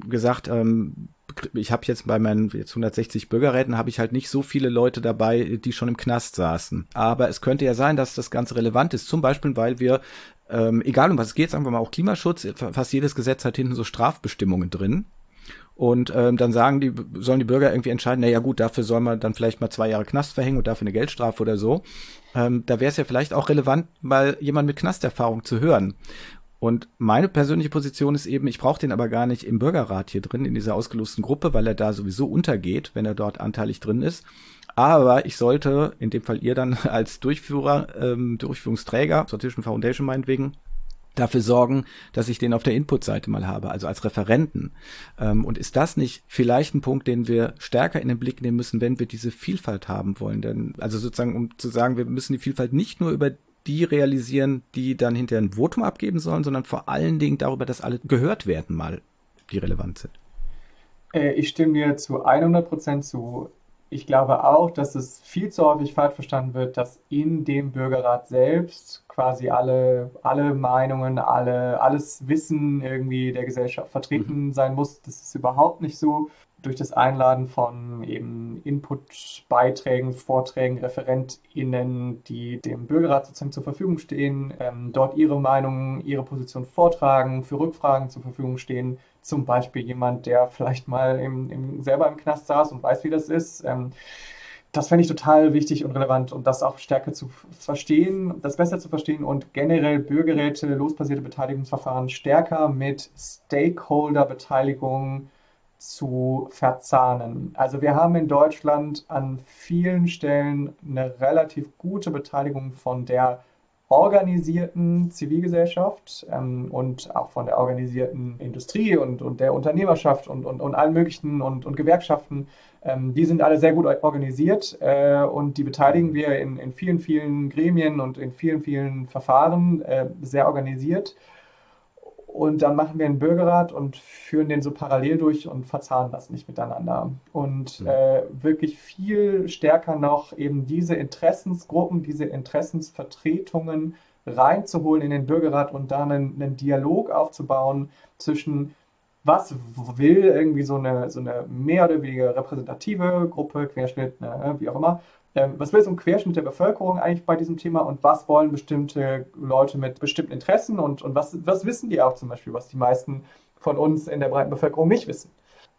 gesagt, ähm, ich habe jetzt bei meinen jetzt 160 Bürgerräten habe ich halt nicht so viele Leute dabei, die schon im Knast saßen. Aber es könnte ja sein, dass das Ganze relevant ist. Zum Beispiel, weil wir, ähm, egal um was es geht, sagen wir mal auch Klimaschutz, fast jedes Gesetz hat hinten so Strafbestimmungen drin. Und ähm, dann sagen die, sollen die Bürger irgendwie entscheiden, naja gut, dafür soll man dann vielleicht mal zwei Jahre Knast verhängen und dafür eine Geldstrafe oder so. Ähm, da wäre es ja vielleicht auch relevant, mal jemand mit Knasterfahrung zu hören. Und meine persönliche Position ist eben, ich brauche den aber gar nicht im Bürgerrat hier drin, in dieser ausgelosten Gruppe, weil er da sowieso untergeht, wenn er dort anteilig drin ist. Aber ich sollte, in dem Fall ihr dann als Durchführer, ähm, Durchführungsträger, Sortition Foundation meinetwegen, dafür sorgen, dass ich den auf der Input-Seite mal habe, also als Referenten. Ähm, und ist das nicht vielleicht ein Punkt, den wir stärker in den Blick nehmen müssen, wenn wir diese Vielfalt haben wollen? Denn, also sozusagen, um zu sagen, wir müssen die Vielfalt nicht nur über die realisieren, die dann hinterher ein Votum abgeben sollen, sondern vor allen Dingen darüber, dass alle gehört werden, mal, die relevant sind. Äh, ich stimme dir zu 100 Prozent zu. Ich glaube auch, dass es viel zu häufig falsch verstanden wird, dass in dem Bürgerrat selbst quasi alle, alle Meinungen, alle, alles Wissen irgendwie der Gesellschaft vertreten mhm. sein muss. Das ist überhaupt nicht so durch das Einladen von eben Input-Beiträgen, Vorträgen, ReferentInnen, die dem Bürgerrat sozusagen zur Verfügung stehen, ähm, dort ihre Meinung, ihre Position vortragen, für Rückfragen zur Verfügung stehen. Zum Beispiel jemand, der vielleicht mal im, im, selber im Knast saß und weiß, wie das ist. Ähm, das fände ich total wichtig und relevant und das auch stärker zu verstehen, das besser zu verstehen und generell Bürgerräte, losbasierte Beteiligungsverfahren stärker mit Stakeholder-Beteiligung zu verzahnen. Also wir haben in Deutschland an vielen Stellen eine relativ gute Beteiligung von der organisierten Zivilgesellschaft ähm, und auch von der organisierten Industrie und, und der Unternehmerschaft und, und, und allen möglichen und, und Gewerkschaften. Ähm, die sind alle sehr gut organisiert äh, und die beteiligen wir in, in vielen, vielen Gremien und in vielen, vielen Verfahren äh, sehr organisiert. Und dann machen wir einen Bürgerrat und führen den so parallel durch und verzahnen das nicht miteinander. Und mhm. äh, wirklich viel stärker noch eben diese Interessensgruppen, diese Interessensvertretungen reinzuholen in den Bürgerrat und dann einen, einen Dialog aufzubauen zwischen was will irgendwie so eine, so eine mehr oder weniger repräsentative Gruppe, Querschnitt, ne, wie auch immer, ähm, was will so ein Querschnitt der Bevölkerung eigentlich bei diesem Thema und was wollen bestimmte Leute mit bestimmten Interessen und, und was, was wissen die auch zum Beispiel, was die meisten von uns in der breiten Bevölkerung nicht wissen.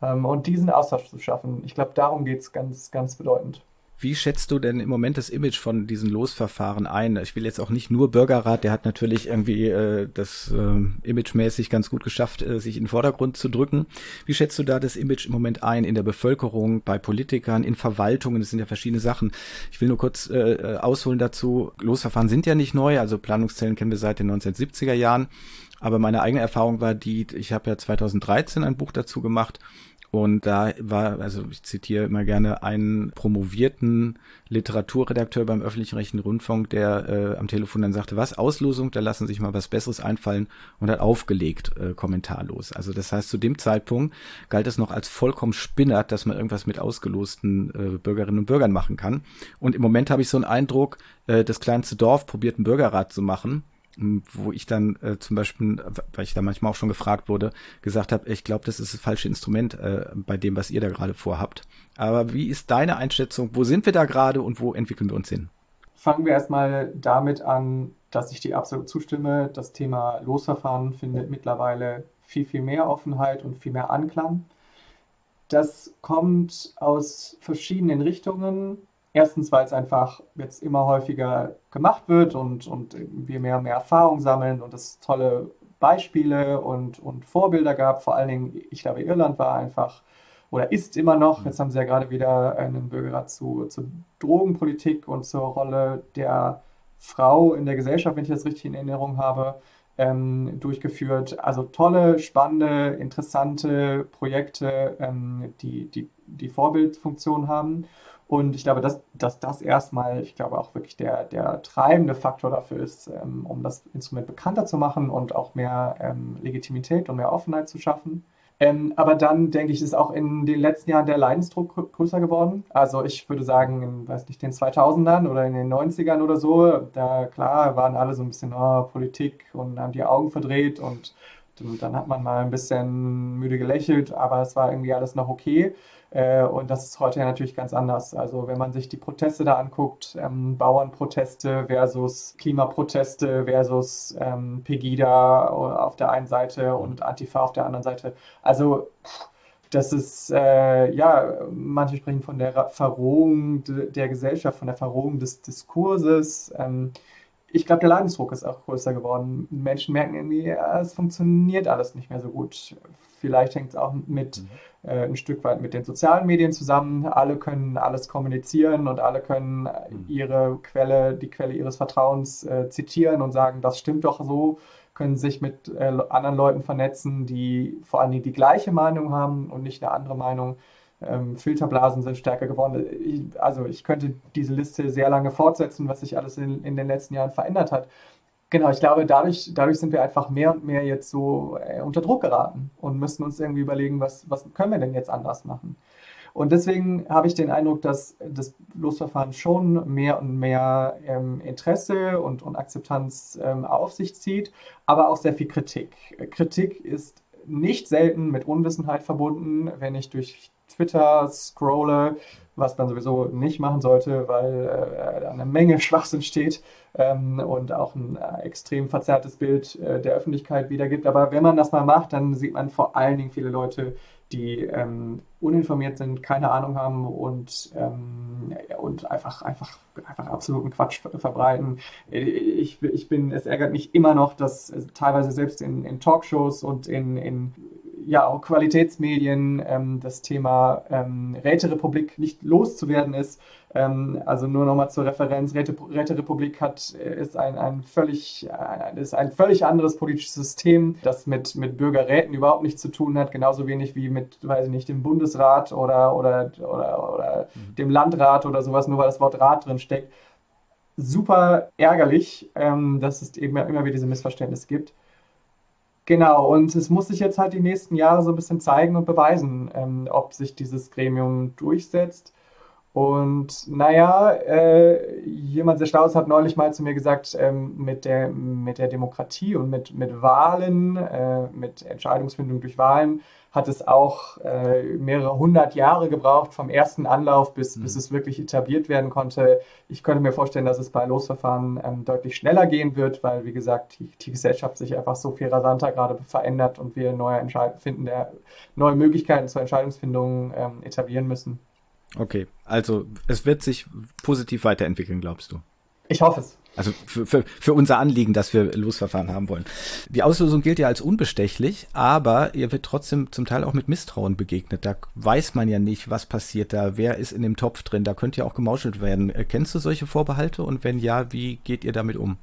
Ähm, und diesen Austausch zu schaffen, ich glaube, darum geht es ganz, ganz bedeutend. Wie schätzt du denn im Moment das Image von diesen Losverfahren ein? Ich will jetzt auch nicht nur Bürgerrat, der hat natürlich irgendwie äh, das äh, imagemäßig ganz gut geschafft, äh, sich in den Vordergrund zu drücken. Wie schätzt du da das Image im Moment ein in der Bevölkerung, bei Politikern, in Verwaltungen? Das sind ja verschiedene Sachen. Ich will nur kurz äh, äh ausholen dazu. Losverfahren sind ja nicht neu, also Planungszellen kennen wir seit den 1970er Jahren. Aber meine eigene Erfahrung war die, ich habe ja 2013 ein Buch dazu gemacht Und da war, also ich zitiere immer gerne einen promovierten Literaturredakteur beim öffentlich-rechtlichen Rundfunk, der äh, am Telefon dann sagte, was, Auslosung, da lassen sich mal was Besseres einfallen und hat aufgelegt, äh, kommentarlos. Also das heißt, zu dem Zeitpunkt galt es noch als vollkommen spinnert, dass man irgendwas mit ausgelosten äh, Bürgerinnen und Bürgern machen kann. Und im Moment habe ich so einen Eindruck, äh, das kleinste Dorf probiert einen Bürgerrat zu machen wo ich dann äh, zum Beispiel, weil ich da manchmal auch schon gefragt wurde, gesagt habe, ich glaube, das ist das falsche Instrument äh, bei dem, was ihr da gerade vorhabt. Aber wie ist deine Einschätzung? Wo sind wir da gerade und wo entwickeln wir uns hin? Fangen wir erstmal damit an, dass ich dir absolut zustimme. Das Thema Losverfahren findet mittlerweile viel, viel mehr Offenheit und viel mehr Anklang. Das kommt aus verschiedenen Richtungen. Erstens, weil es einfach jetzt immer häufiger gemacht wird und, und wir mehr und mehr Erfahrung sammeln und es tolle Beispiele und, und Vorbilder gab. Vor allen Dingen, ich glaube, Irland war einfach oder ist immer noch, jetzt haben sie ja gerade wieder einen Bürgerrat zu, zu Drogenpolitik und zur Rolle der Frau in der Gesellschaft, wenn ich das richtig in Erinnerung habe, ähm, durchgeführt. Also tolle, spannende, interessante Projekte, ähm, die, die, die Vorbildfunktion haben. Und ich glaube, dass, dass das erstmal, ich glaube, auch wirklich der, der treibende Faktor dafür ist, ähm, um das Instrument bekannter zu machen und auch mehr ähm, Legitimität und mehr Offenheit zu schaffen. Ähm, aber dann, denke ich, ist auch in den letzten Jahren der Leidensdruck größer geworden. Also ich würde sagen, in, weiß nicht, den 2000ern oder in den 90ern oder so, da klar waren alle so ein bisschen oh, Politik und haben die Augen verdreht und dann hat man mal ein bisschen müde gelächelt, aber es war irgendwie alles noch okay. Äh, und das ist heute ja natürlich ganz anders. Also wenn man sich die Proteste da anguckt, ähm, Bauernproteste versus Klimaproteste versus ähm, Pegida auf der einen Seite und Antifa auf der anderen Seite. Also das ist, äh, ja, manche sprechen von der Verrohung der Gesellschaft, von der Verrohung des Diskurses. Ähm, ich glaube, der Leidensdruck ist auch größer geworden. Menschen merken irgendwie, ja, es funktioniert alles nicht mehr so gut. Vielleicht hängt es auch mit mhm äh, ein Stück weit mit den sozialen Medien zusammen. Alle können alles kommunizieren und alle können mhm. ihre Quelle, die Quelle ihres Vertrauens äh, zitieren und sagen, das stimmt doch so, können sich mit äh, anderen Leuten vernetzen, die vor allen Dingen die gleiche Meinung haben und nicht eine andere Meinung. Ähm, Filterblasen sind stärker geworden. Ich, also ich könnte diese Liste sehr lange fortsetzen, was sich alles in, in den letzten Jahren verändert hat. Genau, ich glaube, dadurch, dadurch sind wir einfach mehr und mehr jetzt so äh, unter Druck geraten und müssen uns irgendwie überlegen, was, was können wir denn jetzt anders machen. Und deswegen habe ich den Eindruck, dass das Losverfahren schon mehr und mehr ähm, Interesse und, und Akzeptanz ähm, auf sich zieht, aber auch sehr viel Kritik. Kritik ist nicht selten mit Unwissenheit verbunden. Wenn ich durch Twitter scrolle, was man sowieso nicht machen sollte, weil äh, eine Menge Schwachsinn steht ähm, und auch ein äh, extrem verzerrtes Bild äh, der Öffentlichkeit wiedergibt. Aber wenn man das mal macht, dann sieht man vor allen Dingen viele Leute, die ähm, uninformiert sind, keine Ahnung haben und, ähm, und einfach, einfach, einfach absoluten Quatsch verbreiten. Ich, ich bin, es ärgert mich immer noch, dass äh, teilweise selbst in, in Talkshows und in, in ja auch Qualitätsmedien ähm, das Thema ähm, Räterepublik nicht loszuwerden ist. Ähm, also nur nochmal zur Referenz, Räte, Räterepublik hat, äh, ist, ein, ein völlig, äh, ist ein völlig anderes politisches System, das mit, mit Bürgerräten überhaupt nichts zu tun hat, genauso wenig wie mit, weiß ich nicht, dem Bundesrat oder, oder, oder, oder mhm. dem Landrat oder sowas, nur weil das Wort Rat drin steckt. Super ärgerlich, ähm, dass es eben immer wieder diese Missverständnisse gibt. Genau, und es muss sich jetzt halt die nächsten Jahre so ein bisschen zeigen und beweisen, ähm, ob sich dieses Gremium durchsetzt. Und naja, äh, jemand sehr Schlaues hat neulich mal zu mir gesagt, ähm, mit, der, mit der Demokratie und mit, mit Wahlen, äh, mit Entscheidungsfindung durch Wahlen, hat es auch äh, mehrere hundert Jahre gebraucht vom ersten Anlauf, bis, mhm. bis es wirklich etabliert werden konnte. Ich könnte mir vorstellen, dass es bei Losverfahren ähm, deutlich schneller gehen wird, weil, wie gesagt, die, die, Gesellschaft sich einfach so viel rasanter gerade verändert und wir neue, Entscheid finden der, neue Möglichkeiten zur Entscheidungsfindung ähm, etablieren müssen. Okay, also es wird sich positiv weiterentwickeln, glaubst du? Ich hoffe es. Also für, für, für unser Anliegen, dass wir Losverfahren haben wollen. Die Auslosung gilt ja als unbestechlich, aber ihr wird trotzdem zum Teil auch mit Misstrauen begegnet. Da weiß man ja nicht, was passiert da, wer ist in dem Topf drin, da könnte ja auch gemauschelt werden. Kennst du solche Vorbehalte und wenn ja, wie geht ihr damit um?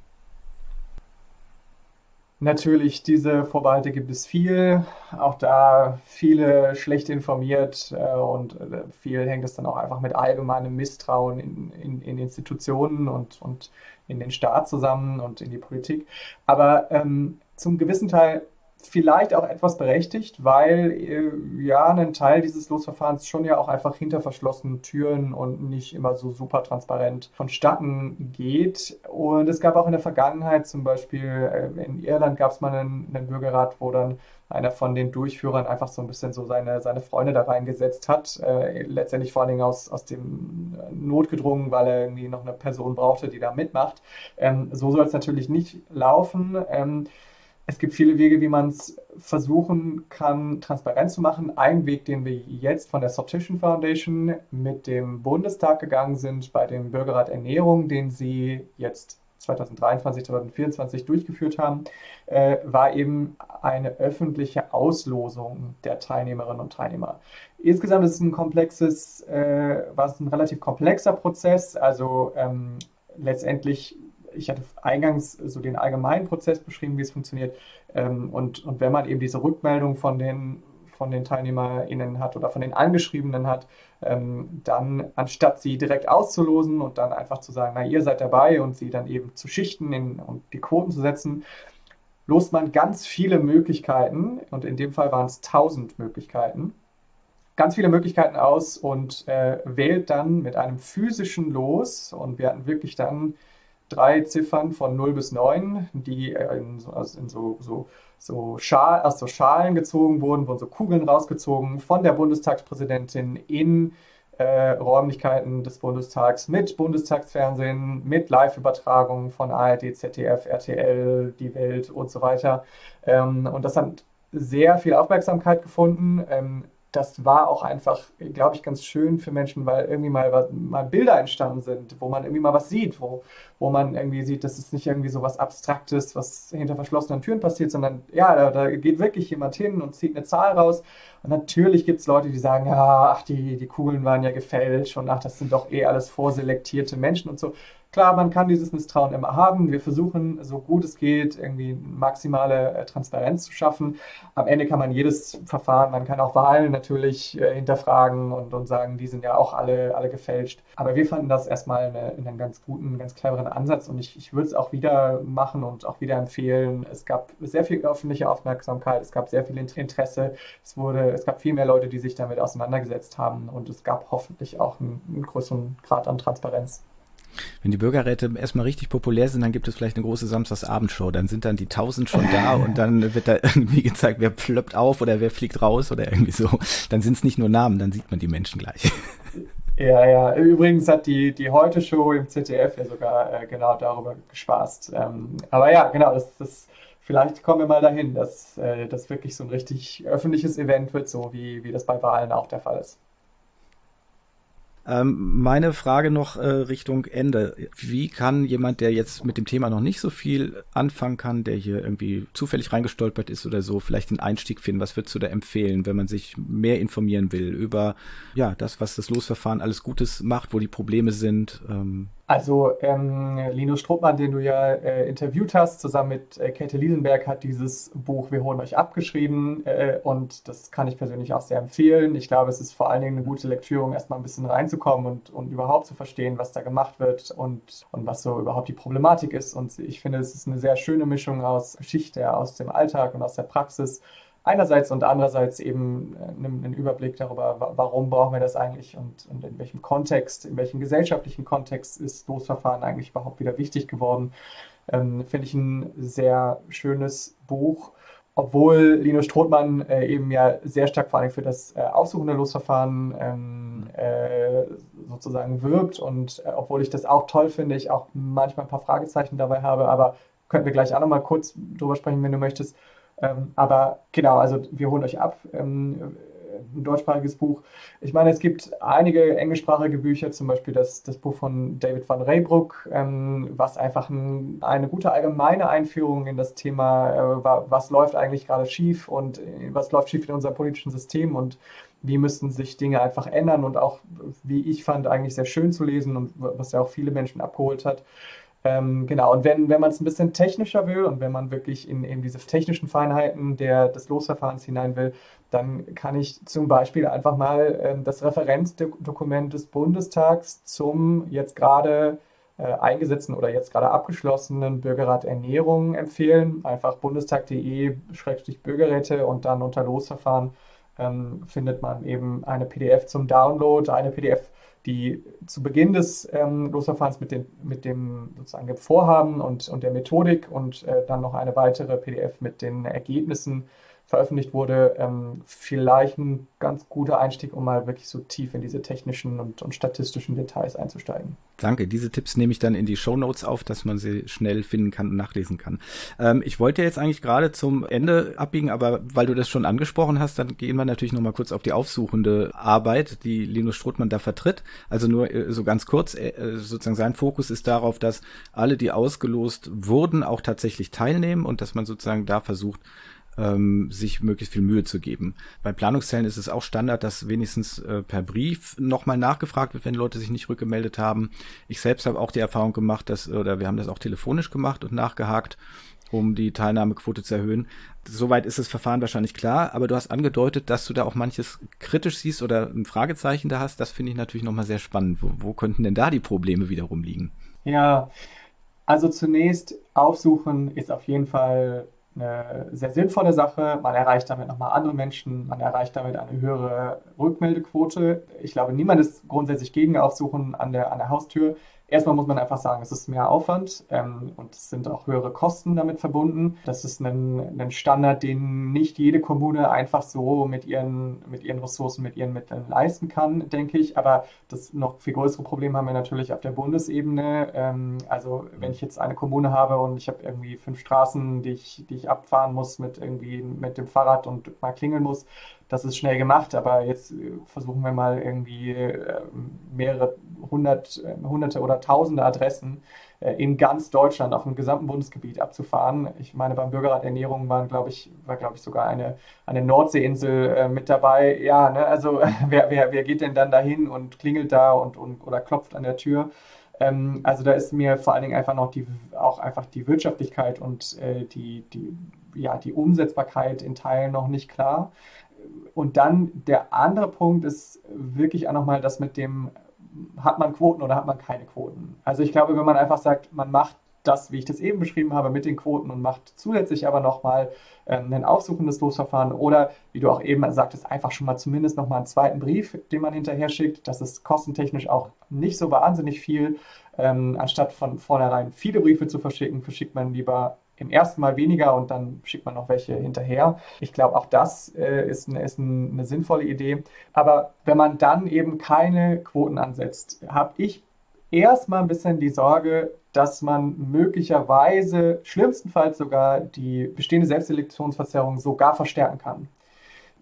Natürlich, diese Vorbehalte gibt es viel. Auch da viele schlecht informiert äh, und äh, viel hängt es dann auch einfach mit allgemeinem Misstrauen in, in, in Institutionen und, und in den Staat zusammen und in die Politik. Aber ähm, zum gewissen Teil vielleicht auch etwas berechtigt, weil äh, ja ein Teil dieses Losverfahrens schon ja auch einfach hinter verschlossenen Türen und nicht immer so super transparent vonstatten geht. Und es gab auch in der Vergangenheit zum Beispiel äh, in Irland gab es mal einen, einen, Bürgerrat, wo dann einer von den Durchführern einfach so ein bisschen so seine, seine Freunde da reingesetzt hat. Äh, letztendlich vor allen Dingen aus, aus dem Not gedrungen, weil er irgendwie noch eine Person brauchte, die da mitmacht. Ähm, so soll es natürlich nicht laufen. Ähm, es gibt viele Wege, wie man es versuchen kann, transparent zu machen. Ein Weg, den wir jetzt von der Sortition Foundation mit dem Bundestag gegangen sind, bei dem Bürgerrat Ernährung, den sie jetzt 2023, 2024 durchgeführt haben, äh, war eben eine öffentliche Auslosung der Teilnehmerinnen und Teilnehmer. Insgesamt ist es ein komplexes, äh, war es ein relativ komplexer Prozess. Also ähm, letztendlich ich hatte eingangs so den allgemeinen Prozess beschrieben, wie es funktioniert. Ähm, und, und wenn man eben diese Rückmeldung von den, von den TeilnehmerInnen hat oder von den Angeschriebenen hat, ähm, dann anstatt sie direkt auszulosen und dann einfach zu sagen, na, ihr seid dabei und sie dann eben zu schichten in, und die Quoten zu setzen, lost man ganz viele Möglichkeiten und in dem Fall waren es 1000 Möglichkeiten ganz viele Möglichkeiten aus und äh, wählt dann mit einem physischen Los. Und wir hatten wirklich dann drei Ziffern von 0 bis 9, die äh, in, also in so, so, so Schal, aus so Schalen gezogen wurden, wurden so Kugeln rausgezogen von der Bundestagspräsidentin in äh, Räumlichkeiten des Bundestags mit Bundestagsfernsehen, mit Live-Übertragungen von ARD, ZDF, RTL, Die Welt und so weiter. Ähm, und das hat sehr viel Aufmerksamkeit gefunden. Ähm, das war auch einfach, glaube ich, ganz schön für Menschen, weil irgendwie mal, mal Bilder entstanden sind, wo man irgendwie mal was sieht, wo, wo man irgendwie sieht, dass es nicht irgendwie so was Abstraktes, was hinter verschlossenen Türen passiert, sondern ja, da, da geht wirklich jemand hin und zieht eine Zahl raus. Und natürlich gibt es Leute, die sagen, ja, ach, die, die Kugeln waren ja gefälscht und ach, das sind doch eh alles vorselektierte Menschen und so. Klar, man kann dieses Misstrauen immer haben. Wir versuchen, so gut es geht, irgendwie maximale äh, Transparenz zu schaffen. Am Ende kann man jedes Verfahren, man kann auch Wahlen natürlich äh, hinterfragen und, und sagen, die sind ja auch alle, alle gefälscht. Aber wir fanden das erstmal eine, einen ganz guten, ganz cleveren Ansatz und ich, ich würde es auch wieder machen und auch wieder empfehlen. Es gab sehr viel öffentliche Aufmerksamkeit, es gab sehr viel Interesse, es, wurde, es gab viel mehr Leute, die sich damit auseinandergesetzt haben und es gab hoffentlich auch einen, einen größeren Grad an Transparenz. Wenn die Bürgerräte erstmal richtig populär sind, dann gibt es vielleicht eine große Samstagsabendshow. Dann sind dann die tausend schon da und dann wird da irgendwie gezeigt, wer plöppt auf oder wer fliegt raus oder irgendwie so. Dann sind es nicht nur Namen, dann sieht man die Menschen gleich. Ja, ja. Übrigens hat die, die Heute-Show im ZDF ja sogar äh, genau darüber gespaßt. Ähm, aber ja, genau, das, das, vielleicht kommen wir mal dahin, dass äh, das wirklich so ein richtig öffentliches Event wird, so wie, wie das bei Wahlen auch der Fall ist. Ähm, meine Frage noch äh, Richtung Ende. Wie kann jemand, der jetzt mit dem Thema noch nicht so viel anfangen kann, der hier irgendwie zufällig reingestolpert ist oder so, vielleicht den Einstieg finden? Was würdest du da empfehlen, wenn man sich mehr informieren will über ja das, was das Losverfahren alles Gutes macht, wo die Probleme sind? Ähm, also ähm, Linus Strohmann, den du ja äh, interviewt hast, zusammen mit äh, Käthe Liesenberg, hat dieses Buch Wir holen euch abgeschrieben äh, und das kann ich persönlich auch sehr empfehlen. Ich glaube, es ist vor allen Dingen eine gute Lektüre, um erstmal ein bisschen reinzukommen und, und überhaupt zu verstehen, was da gemacht wird und, und was so überhaupt die Problematik ist. Und ich finde, es ist eine sehr schöne Mischung aus Geschichte, aus dem Alltag und aus der Praxis einerseits und andererseits eben äh, einen, Überblick darüber, warum brauchen wir das eigentlich und, und, in welchem Kontext, in welchem gesellschaftlichen Kontext ist Losverfahren eigentlich überhaupt wieder wichtig geworden. Ähm, Finde ich ein sehr schönes Buch. Obwohl Linus Strothmann äh, eben ja sehr stark vor allem für das äh, aussuchende Losverfahren ähm, äh, sozusagen wirbt und äh, obwohl ich das auch toll finde, ich auch manchmal ein paar Fragezeichen dabei habe, aber könnten wir gleich auch nochmal kurz drüber sprechen, wenn du möchtest. Ähm, aber genau, also wir holen euch ab. Ähm, ein deutschsprachiges Buch. Ich meine, es gibt einige englischsprachige Bücher, zum Beispiel das, das Buch von David van Reybruck, ähm, was einfach ein, eine gute allgemeine Einführung in das Thema, äh, was läuft eigentlich gerade schief und äh, was läuft schief in unserem politischen System und wie müssen sich Dinge einfach ändern und auch, wie ich fand, eigentlich sehr schön zu lesen und was ja auch viele Menschen abgeholt hat. Ähm, genau, und wenn, wenn man es ein bisschen technischer will und wenn man wirklich in eben diese technischen Feinheiten der, des Losverfahrens hinein will, dann kann ich zum Beispiel einfach mal ähm, das Referenzdokument des Bundestags zum jetzt gerade äh, eingesetzten oder jetzt gerade abgeschlossenen Bürgerrat Ernährung empfehlen. Einfach bundestag.de-bürgerräte und dann unter Losverfahren ähm, findet man eben eine PDF zum Download, eine PDF die zu Beginn des ähm, Losverfahrens mit, den, mit dem sozusagen dem Vorhaben und, und der Methodik und äh, dann noch eine weitere PDF mit den Ergebnissen veröffentlicht wurde, ähm, vielleicht ein ganz guter Einstieg, um mal wirklich so tief in diese technischen und, und statistischen Details einzusteigen. Danke, diese Tipps nehme ich dann in die Show Notes auf, dass man sie schnell finden kann und nachlesen kann. Ähm, ich wollte jetzt eigentlich gerade zum Ende abbiegen, aber weil du das schon angesprochen hast, dann gehen wir natürlich noch mal kurz auf die aufsuchende Arbeit, die Linus Strothmann da vertritt. Also nur äh, so ganz kurz, äh, sozusagen sein Fokus ist darauf, dass alle, die ausgelost wurden, auch tatsächlich teilnehmen und dass man sozusagen da versucht, ähm, sich möglichst viel Mühe zu geben. Bei Planungszellen ist es auch Standard, dass wenigstens äh, per Brief nochmal nachgefragt wird, wenn Leute sich nicht rückgemeldet haben. Ich selbst habe auch die Erfahrung gemacht, dass, oder wir haben das auch telefonisch gemacht und nachgehakt, um die Teilnahmequote zu erhöhen. Soweit ist das Verfahren wahrscheinlich klar, aber du hast angedeutet, dass du da auch manches kritisch siehst oder ein Fragezeichen da hast. Das finde ich natürlich nochmal sehr spannend. Wo, wo könnten denn da die Probleme wiederum liegen? Ja, also zunächst aufsuchen ist auf jeden Fall eine sehr sinnvolle Sache. Man erreicht damit nochmal andere Menschen, man erreicht damit eine höhere Rückmeldequote. Ich glaube, niemand ist grundsätzlich gegen Aufsuchen an der, an der Haustür. Erstmal muss man einfach sagen, es ist mehr Aufwand ähm, und es sind auch höhere Kosten damit verbunden. Das ist ein, ein, Standard, den nicht jede Kommune einfach so mit ihren, mit ihren Ressourcen, mit ihren Mitteln leisten kann, denke ich. Aber das noch viel größere Problem haben wir natürlich auf der Bundesebene. Ähm, also wenn ich jetzt eine Kommune habe und ich habe irgendwie fünf Straßen, die ich, die ich abfahren muss mit irgendwie mit dem Fahrrad und mal klingeln muss, das ist schnell gemacht, aber jetzt äh, versuchen wir mal irgendwie äh, mehrere hundert, äh, hunderte oder tausende Adressen in ganz Deutschland auf dem gesamten Bundesgebiet abzufahren. Ich meine, beim Bürgerrat Ernährung waren, glaube ich, war, glaube ich, sogar eine, eine Nordseeinsel mit dabei. Ja, ne, also wer, wer, wer geht denn dann dahin und klingelt da und, und oder klopft an der Tür? Ähm, also da ist mir vor allen Dingen einfach noch die, auch einfach die Wirtschaftlichkeit und die, die, ja, die Umsetzbarkeit in Teilen noch nicht klar und dann der andere Punkt ist wirklich auch nochmal das mit dem, hat man Quoten oder hat man keine Quoten? Also ich glaube, wenn man einfach sagt, man macht das, wie ich das eben beschrieben habe, mit den Quoten und macht zusätzlich aber nochmal ähm, ein aufsuchendes Losverfahren oder, wie du auch eben sagtest, einfach schon mal zumindest nochmal einen zweiten Brief, den man hinterher schickt. Das ist kostentechnisch auch nicht so wahnsinnig viel. Ähm, anstatt von vornherein viele Briefe zu verschicken, verschickt man lieber im ersten Mal weniger und dann schickt man noch welche hinterher. Ich glaube, auch das äh, ist, eine, ist eine sinnvolle Idee. Aber wenn man dann eben keine Quoten ansetzt, habe ich erstmal ein bisschen die Sorge, dass man möglicherweise schlimmstenfalls sogar die bestehende Selbstselektionsverzerrung sogar verstärken kann.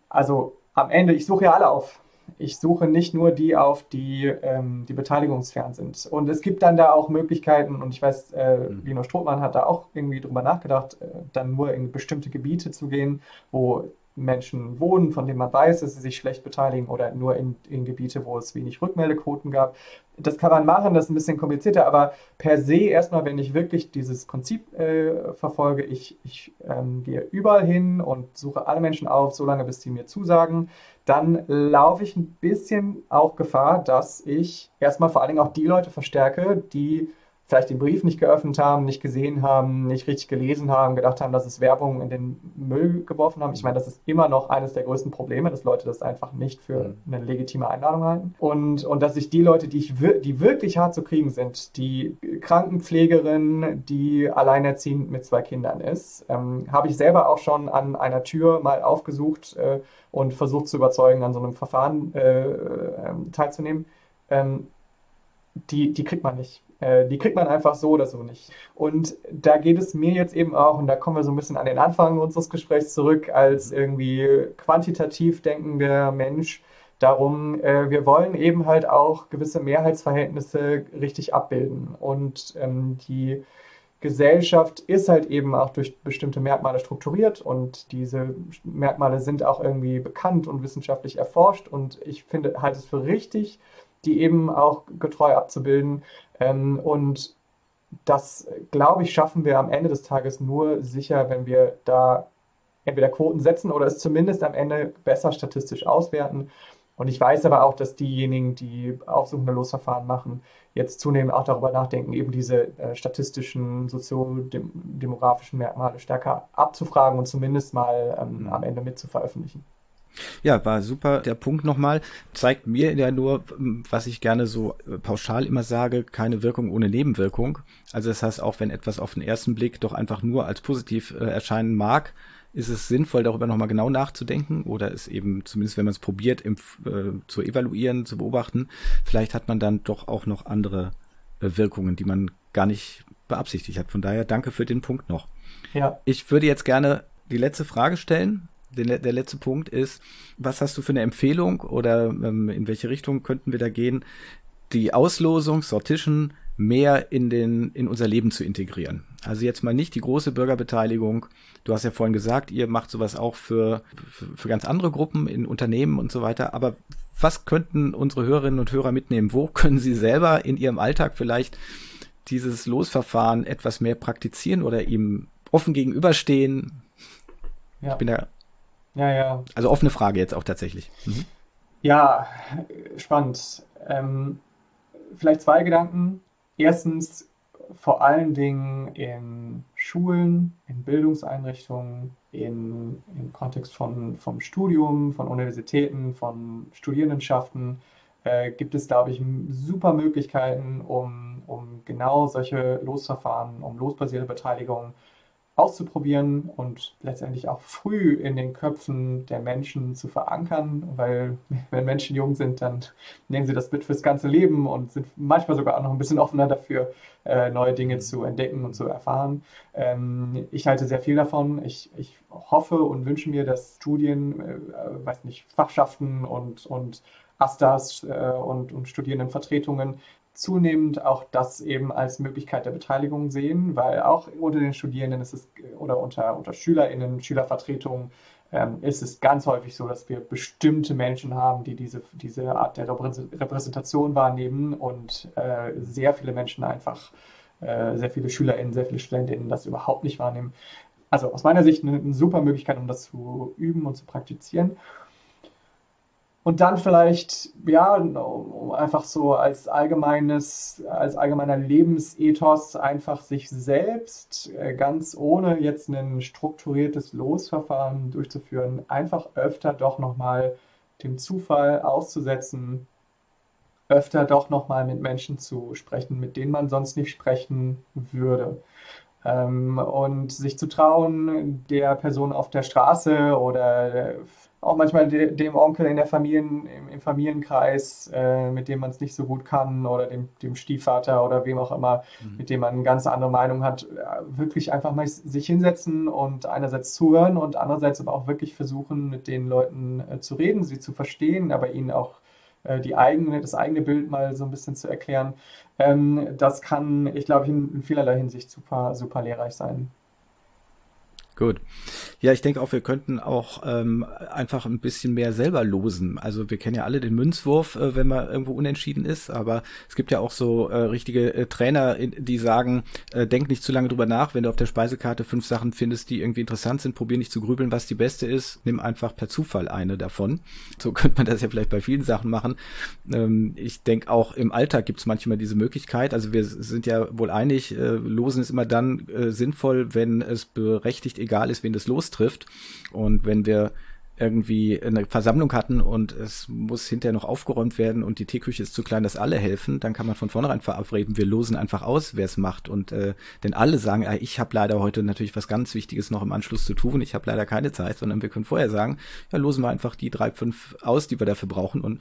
Also am Ende, ich suche ja alle auf ich suche nicht nur die auf, die, ähm, die beteiligungsfern sind. Und es gibt dann da auch Möglichkeiten, und ich weiß, äh, mhm. Lino Strothmann hat da auch irgendwie drüber nachgedacht, äh, dann nur in bestimmte Gebiete zu gehen, wo Menschen wohnen, von denen man weiß, dass sie sich schlecht beteiligen oder nur in, in Gebiete, wo es wenig Rückmeldequoten gab. Das kann man machen, das ist ein bisschen komplizierter, aber per se erstmal, wenn ich wirklich dieses Prinzip äh, verfolge, ich, ich ähm, gehe überall hin und suche alle Menschen auf, solange bis sie mir zusagen, dann laufe ich ein bisschen auch Gefahr, dass ich erstmal vor allen Dingen auch die Leute verstärke, die vielleicht den Brief nicht geöffnet haben, nicht gesehen haben, nicht richtig gelesen haben, gedacht haben, dass es Werbung in den Müll geworfen haben. Ich meine, das ist immer noch eines der größten Probleme, dass Leute das einfach nicht für mhm. eine legitime Einladung halten. Und, und dass sich die Leute, die, ich, die wirklich hart zu kriegen sind, die Krankenpflegerin, die alleinerziehend mit zwei Kindern ist, ähm, habe ich selber auch schon an einer Tür mal aufgesucht äh, und versucht zu überzeugen, an so einem Verfahren äh, äh, teilzunehmen. Ähm, die, die kriegt man nicht. Äh, die kriegt man einfach so oder so nicht. Und da geht es mir jetzt eben auch, und da kommen wir so ein bisschen an den Anfang unseres Gesprächs zurück, als irgendwie quantitativ denkender Mensch, darum, äh, wir wollen eben halt auch gewisse Mehrheitsverhältnisse richtig abbilden. Und ähm, die Gesellschaft ist halt eben auch durch bestimmte Merkmale strukturiert und diese Merkmale sind auch irgendwie bekannt und wissenschaftlich erforscht. Und ich finde, halt es für richtig, die eben auch getreu abzubilden. Ähm, und das, glaube ich, schaffen wir am Ende des Tages nur sicher, wenn wir da entweder Quoten setzen oder es zumindest am Ende besser statistisch auswerten. Und ich weiß aber auch, dass diejenigen, die aufsuchende Losverfahren machen, jetzt zunehmend auch darüber nachdenken, eben diese äh, statistischen, soziodemografischen Merkmale stärker abzufragen und zumindest mal ähm, mhm. am Ende mit zu veröffentlichen. Ja, war super. Der Punkt nochmal zeigt mir ja nur, was ich gerne so äh, pauschal immer sage, keine Wirkung ohne Nebenwirkung. Also das heißt, auch wenn etwas auf den ersten Blick doch einfach nur als positiv äh, erscheinen mag, ist es sinnvoll, darüber nochmal genau nachzudenken oder ist eben, zumindest wenn man es probiert, im, äh, zu evaluieren, zu beobachten, vielleicht hat man dann doch auch noch andere äh, Wirkungen, die man gar nicht beabsichtigt hat. Von daher danke für den Punkt noch. Ja. Ich würde jetzt gerne die letzte Frage stellen. Der, der letzte Punkt ist, was hast du für eine Empfehlung oder ähm, in welche Richtung könnten wir da gehen, die Auslosung, Sortischen mehr in, den, in unser Leben zu integrieren. Also jetzt mal nicht die große Bürgerbeteiligung. Du hast ja vorhin gesagt, ihr macht sowas auch für, für, für ganz andere Gruppen in Unternehmen und so weiter. Aber was könnten unsere Hörerinnen und Hörer mitnehmen? Wo können sie selber in ihrem Alltag vielleicht dieses Losverfahren etwas mehr praktizieren oder ihm offen gegenüberstehen? Ja. Ich bin da. Ja, ja. Also offene Frage jetzt auch tatsächlich. Mhm. Ja, spannend. Ähm, vielleicht zwei Gedanken. Erstens, vor allen Dingen in Schulen, in Bildungseinrichtungen, in, im Kontext von, vom Studium, von Universitäten, von Studierendenschaften, äh, gibt es, glaube ich, super Möglichkeiten, um, um genau solche Losverfahren, um losbasierte Beteiligung auszuprobieren und letztendlich auch früh in den Köpfen der Menschen zu verankern, weil wenn Menschen jung sind, dann nehmen sie das mit fürs ganze Leben und sind manchmal sogar auch noch ein bisschen offener dafür, äh, neue Dinge zu entdecken und zu erfahren. Ähm, ich halte sehr viel davon. Ich, ich hoffe und wünsche mir, dass Studien, äh, weiß nicht, Fachschaften und, und AStAs äh, und, und Studierendenvertretungen zunehmend auch das eben als Möglichkeit der Beteiligung sehen, weil auch unter den Studierenden ist es oder unter, unter SchülerInnen, Schülervertretungen ähm, ist es ganz häufig so, dass wir bestimmte Menschen haben, die diese, diese Art der Repräsentation wahrnehmen und äh, sehr viele Menschen einfach, äh, sehr viele SchülerInnen, sehr viele StudentInnen das überhaupt nicht wahrnehmen. Also aus meiner Sicht eine, eine super Möglichkeit, um das zu üben und zu praktizieren. Und dann vielleicht, ja, einfach so als allgemeines, als allgemeiner Lebensethos einfach sich selbst äh, ganz ohne jetzt ein strukturiertes Losverfahren durchzuführen, einfach öfter doch nochmal dem Zufall auszusetzen, öfter doch nochmal mit Menschen zu sprechen, mit denen man sonst nicht sprechen würde. Ähm, und sich zu trauen, der Person auf der Straße oder auch manchmal de dem Onkel in der Familien, im, im Familienkreis, äh, mit dem man es nicht so gut kann, oder dem, dem Stiefvater oder wem auch immer, mhm. mit dem man eine ganz andere Meinung hat, wirklich einfach mal sich hinsetzen und einerseits zuhören und andererseits aber auch wirklich versuchen, mit den Leuten äh, zu reden, sie zu verstehen, aber ihnen auch äh, die eigene, das eigene Bild mal so ein bisschen zu erklären. Ähm, das kann, ich glaube, in, in vielerlei Hinsicht super, super lehrreich sein. Gut. Ja, ich denke auch, wir könnten auch ähm, einfach ein bisschen mehr selber losen. Also wir kennen ja alle den Münzwurf, äh, wenn man irgendwo unentschieden ist, aber es gibt ja auch so äh, richtige äh, Trainer, die sagen, äh, denk nicht zu lange drüber nach, wenn du auf der Speisekarte fünf Sachen findest, die irgendwie interessant sind, probier nicht zu grübeln, was die beste ist, nimm einfach per Zufall eine davon. So könnte man das ja vielleicht bei vielen Sachen machen. Ähm, ich denke auch im Alltag gibt es manchmal diese Möglichkeit. Also wir sind ja wohl einig, äh, losen ist immer dann äh, sinnvoll, wenn es berechtigt egal ist, wen das lostrifft. Und wenn wir irgendwie eine Versammlung hatten und es muss hinterher noch aufgeräumt werden und die Teeküche ist zu klein, dass alle helfen, dann kann man von vornherein verabreden, wir losen einfach aus, wer es macht. Und äh, denn alle sagen, äh, ich habe leider heute natürlich was ganz Wichtiges noch im Anschluss zu tun, ich habe leider keine Zeit, sondern wir können vorher sagen, ja, losen wir einfach die drei, fünf aus, die wir dafür brauchen. Und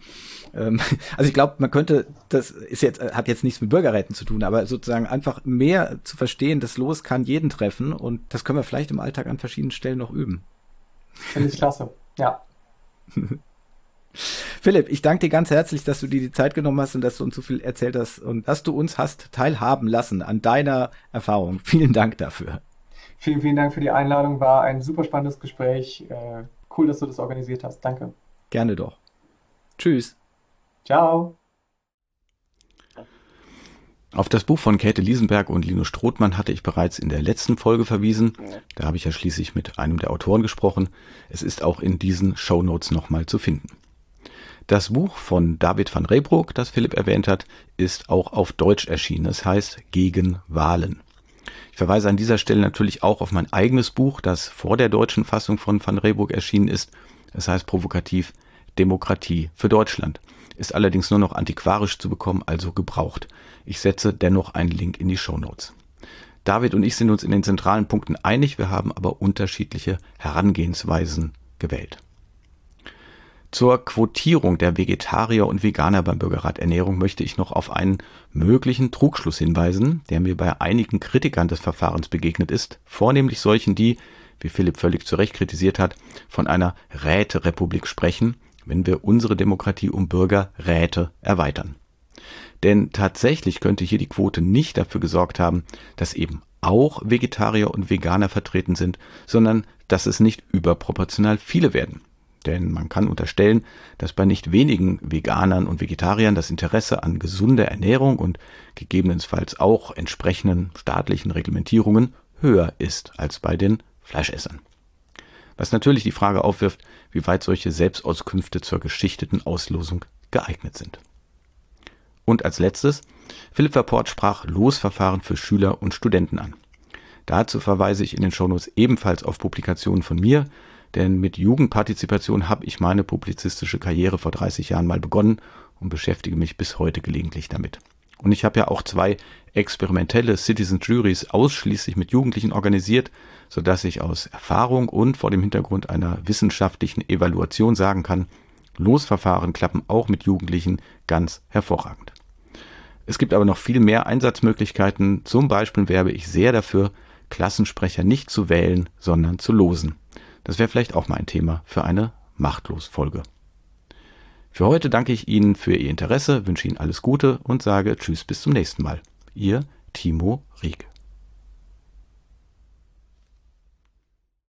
ähm, also ich glaube, man könnte, das ist jetzt, hat jetzt nichts mit Bürgerräten zu tun, aber sozusagen einfach mehr zu verstehen, das Los kann jeden treffen und das können wir vielleicht im Alltag an verschiedenen Stellen noch üben. Finde ich klasse. Ja. Philipp, ich danke dir ganz herzlich, dass du dir die Zeit genommen hast und dass du uns so viel erzählt hast und dass du uns hast teilhaben lassen an deiner Erfahrung. Vielen Dank dafür. Vielen, vielen Dank für die Einladung. War ein super spannendes Gespräch. Äh, cool, dass du das organisiert hast. Danke. Gerne doch. Tschüss. Ciao. Auf das Buch von Käthe Liesenberg und Lino Strothmann hatte ich bereits in der letzten Folge verwiesen. Da habe ich ja schließlich mit einem der Autoren gesprochen. Es ist auch in diesen Show Notes nochmal zu finden. Das Buch von David van Reybroek, das Philipp erwähnt hat, ist auch auf Deutsch erschienen. Es heißt Gegen Wahlen. Ich verweise an dieser Stelle natürlich auch auf mein eigenes Buch, das vor der deutschen Fassung von van Reybroek erschienen ist. Es heißt provokativ Demokratie für Deutschland. Ist allerdings nur noch antiquarisch zu bekommen, also gebraucht. Ich setze dennoch einen Link in die Show Notes. David und ich sind uns in den zentralen Punkten einig, wir haben aber unterschiedliche Herangehensweisen gewählt. Zur Quotierung der Vegetarier und Veganer beim Bürgerrat Ernährung möchte ich noch auf einen möglichen Trugschluss hinweisen, der mir bei einigen Kritikern des Verfahrens begegnet ist, vornehmlich solchen, die, wie Philipp völlig zu Recht kritisiert hat, von einer Räterepublik sprechen, wenn wir unsere Demokratie um Bürgerräte erweitern. Denn tatsächlich könnte hier die Quote nicht dafür gesorgt haben, dass eben auch Vegetarier und Veganer vertreten sind, sondern dass es nicht überproportional viele werden. Denn man kann unterstellen, dass bei nicht wenigen Veganern und Vegetariern das Interesse an gesunder Ernährung und gegebenenfalls auch entsprechenden staatlichen Reglementierungen höher ist als bei den Fleischessern. Was natürlich die Frage aufwirft, wie weit solche Selbstauskünfte zur geschichteten Auslosung geeignet sind. Und als letztes, Philipp Verport sprach Losverfahren für Schüler und Studenten an. Dazu verweise ich in den Shownotes ebenfalls auf Publikationen von mir, denn mit Jugendpartizipation habe ich meine publizistische Karriere vor 30 Jahren mal begonnen und beschäftige mich bis heute gelegentlich damit. Und ich habe ja auch zwei experimentelle Citizen Juries ausschließlich mit Jugendlichen organisiert, sodass ich aus Erfahrung und vor dem Hintergrund einer wissenschaftlichen Evaluation sagen kann, Losverfahren klappen auch mit Jugendlichen ganz hervorragend. Es gibt aber noch viel mehr Einsatzmöglichkeiten. Zum Beispiel werbe ich sehr dafür, Klassensprecher nicht zu wählen, sondern zu losen. Das wäre vielleicht auch mal ein Thema für eine Machtlos-Folge. Für heute danke ich Ihnen für Ihr Interesse, wünsche Ihnen alles Gute und sage Tschüss bis zum nächsten Mal. Ihr Timo Rieck.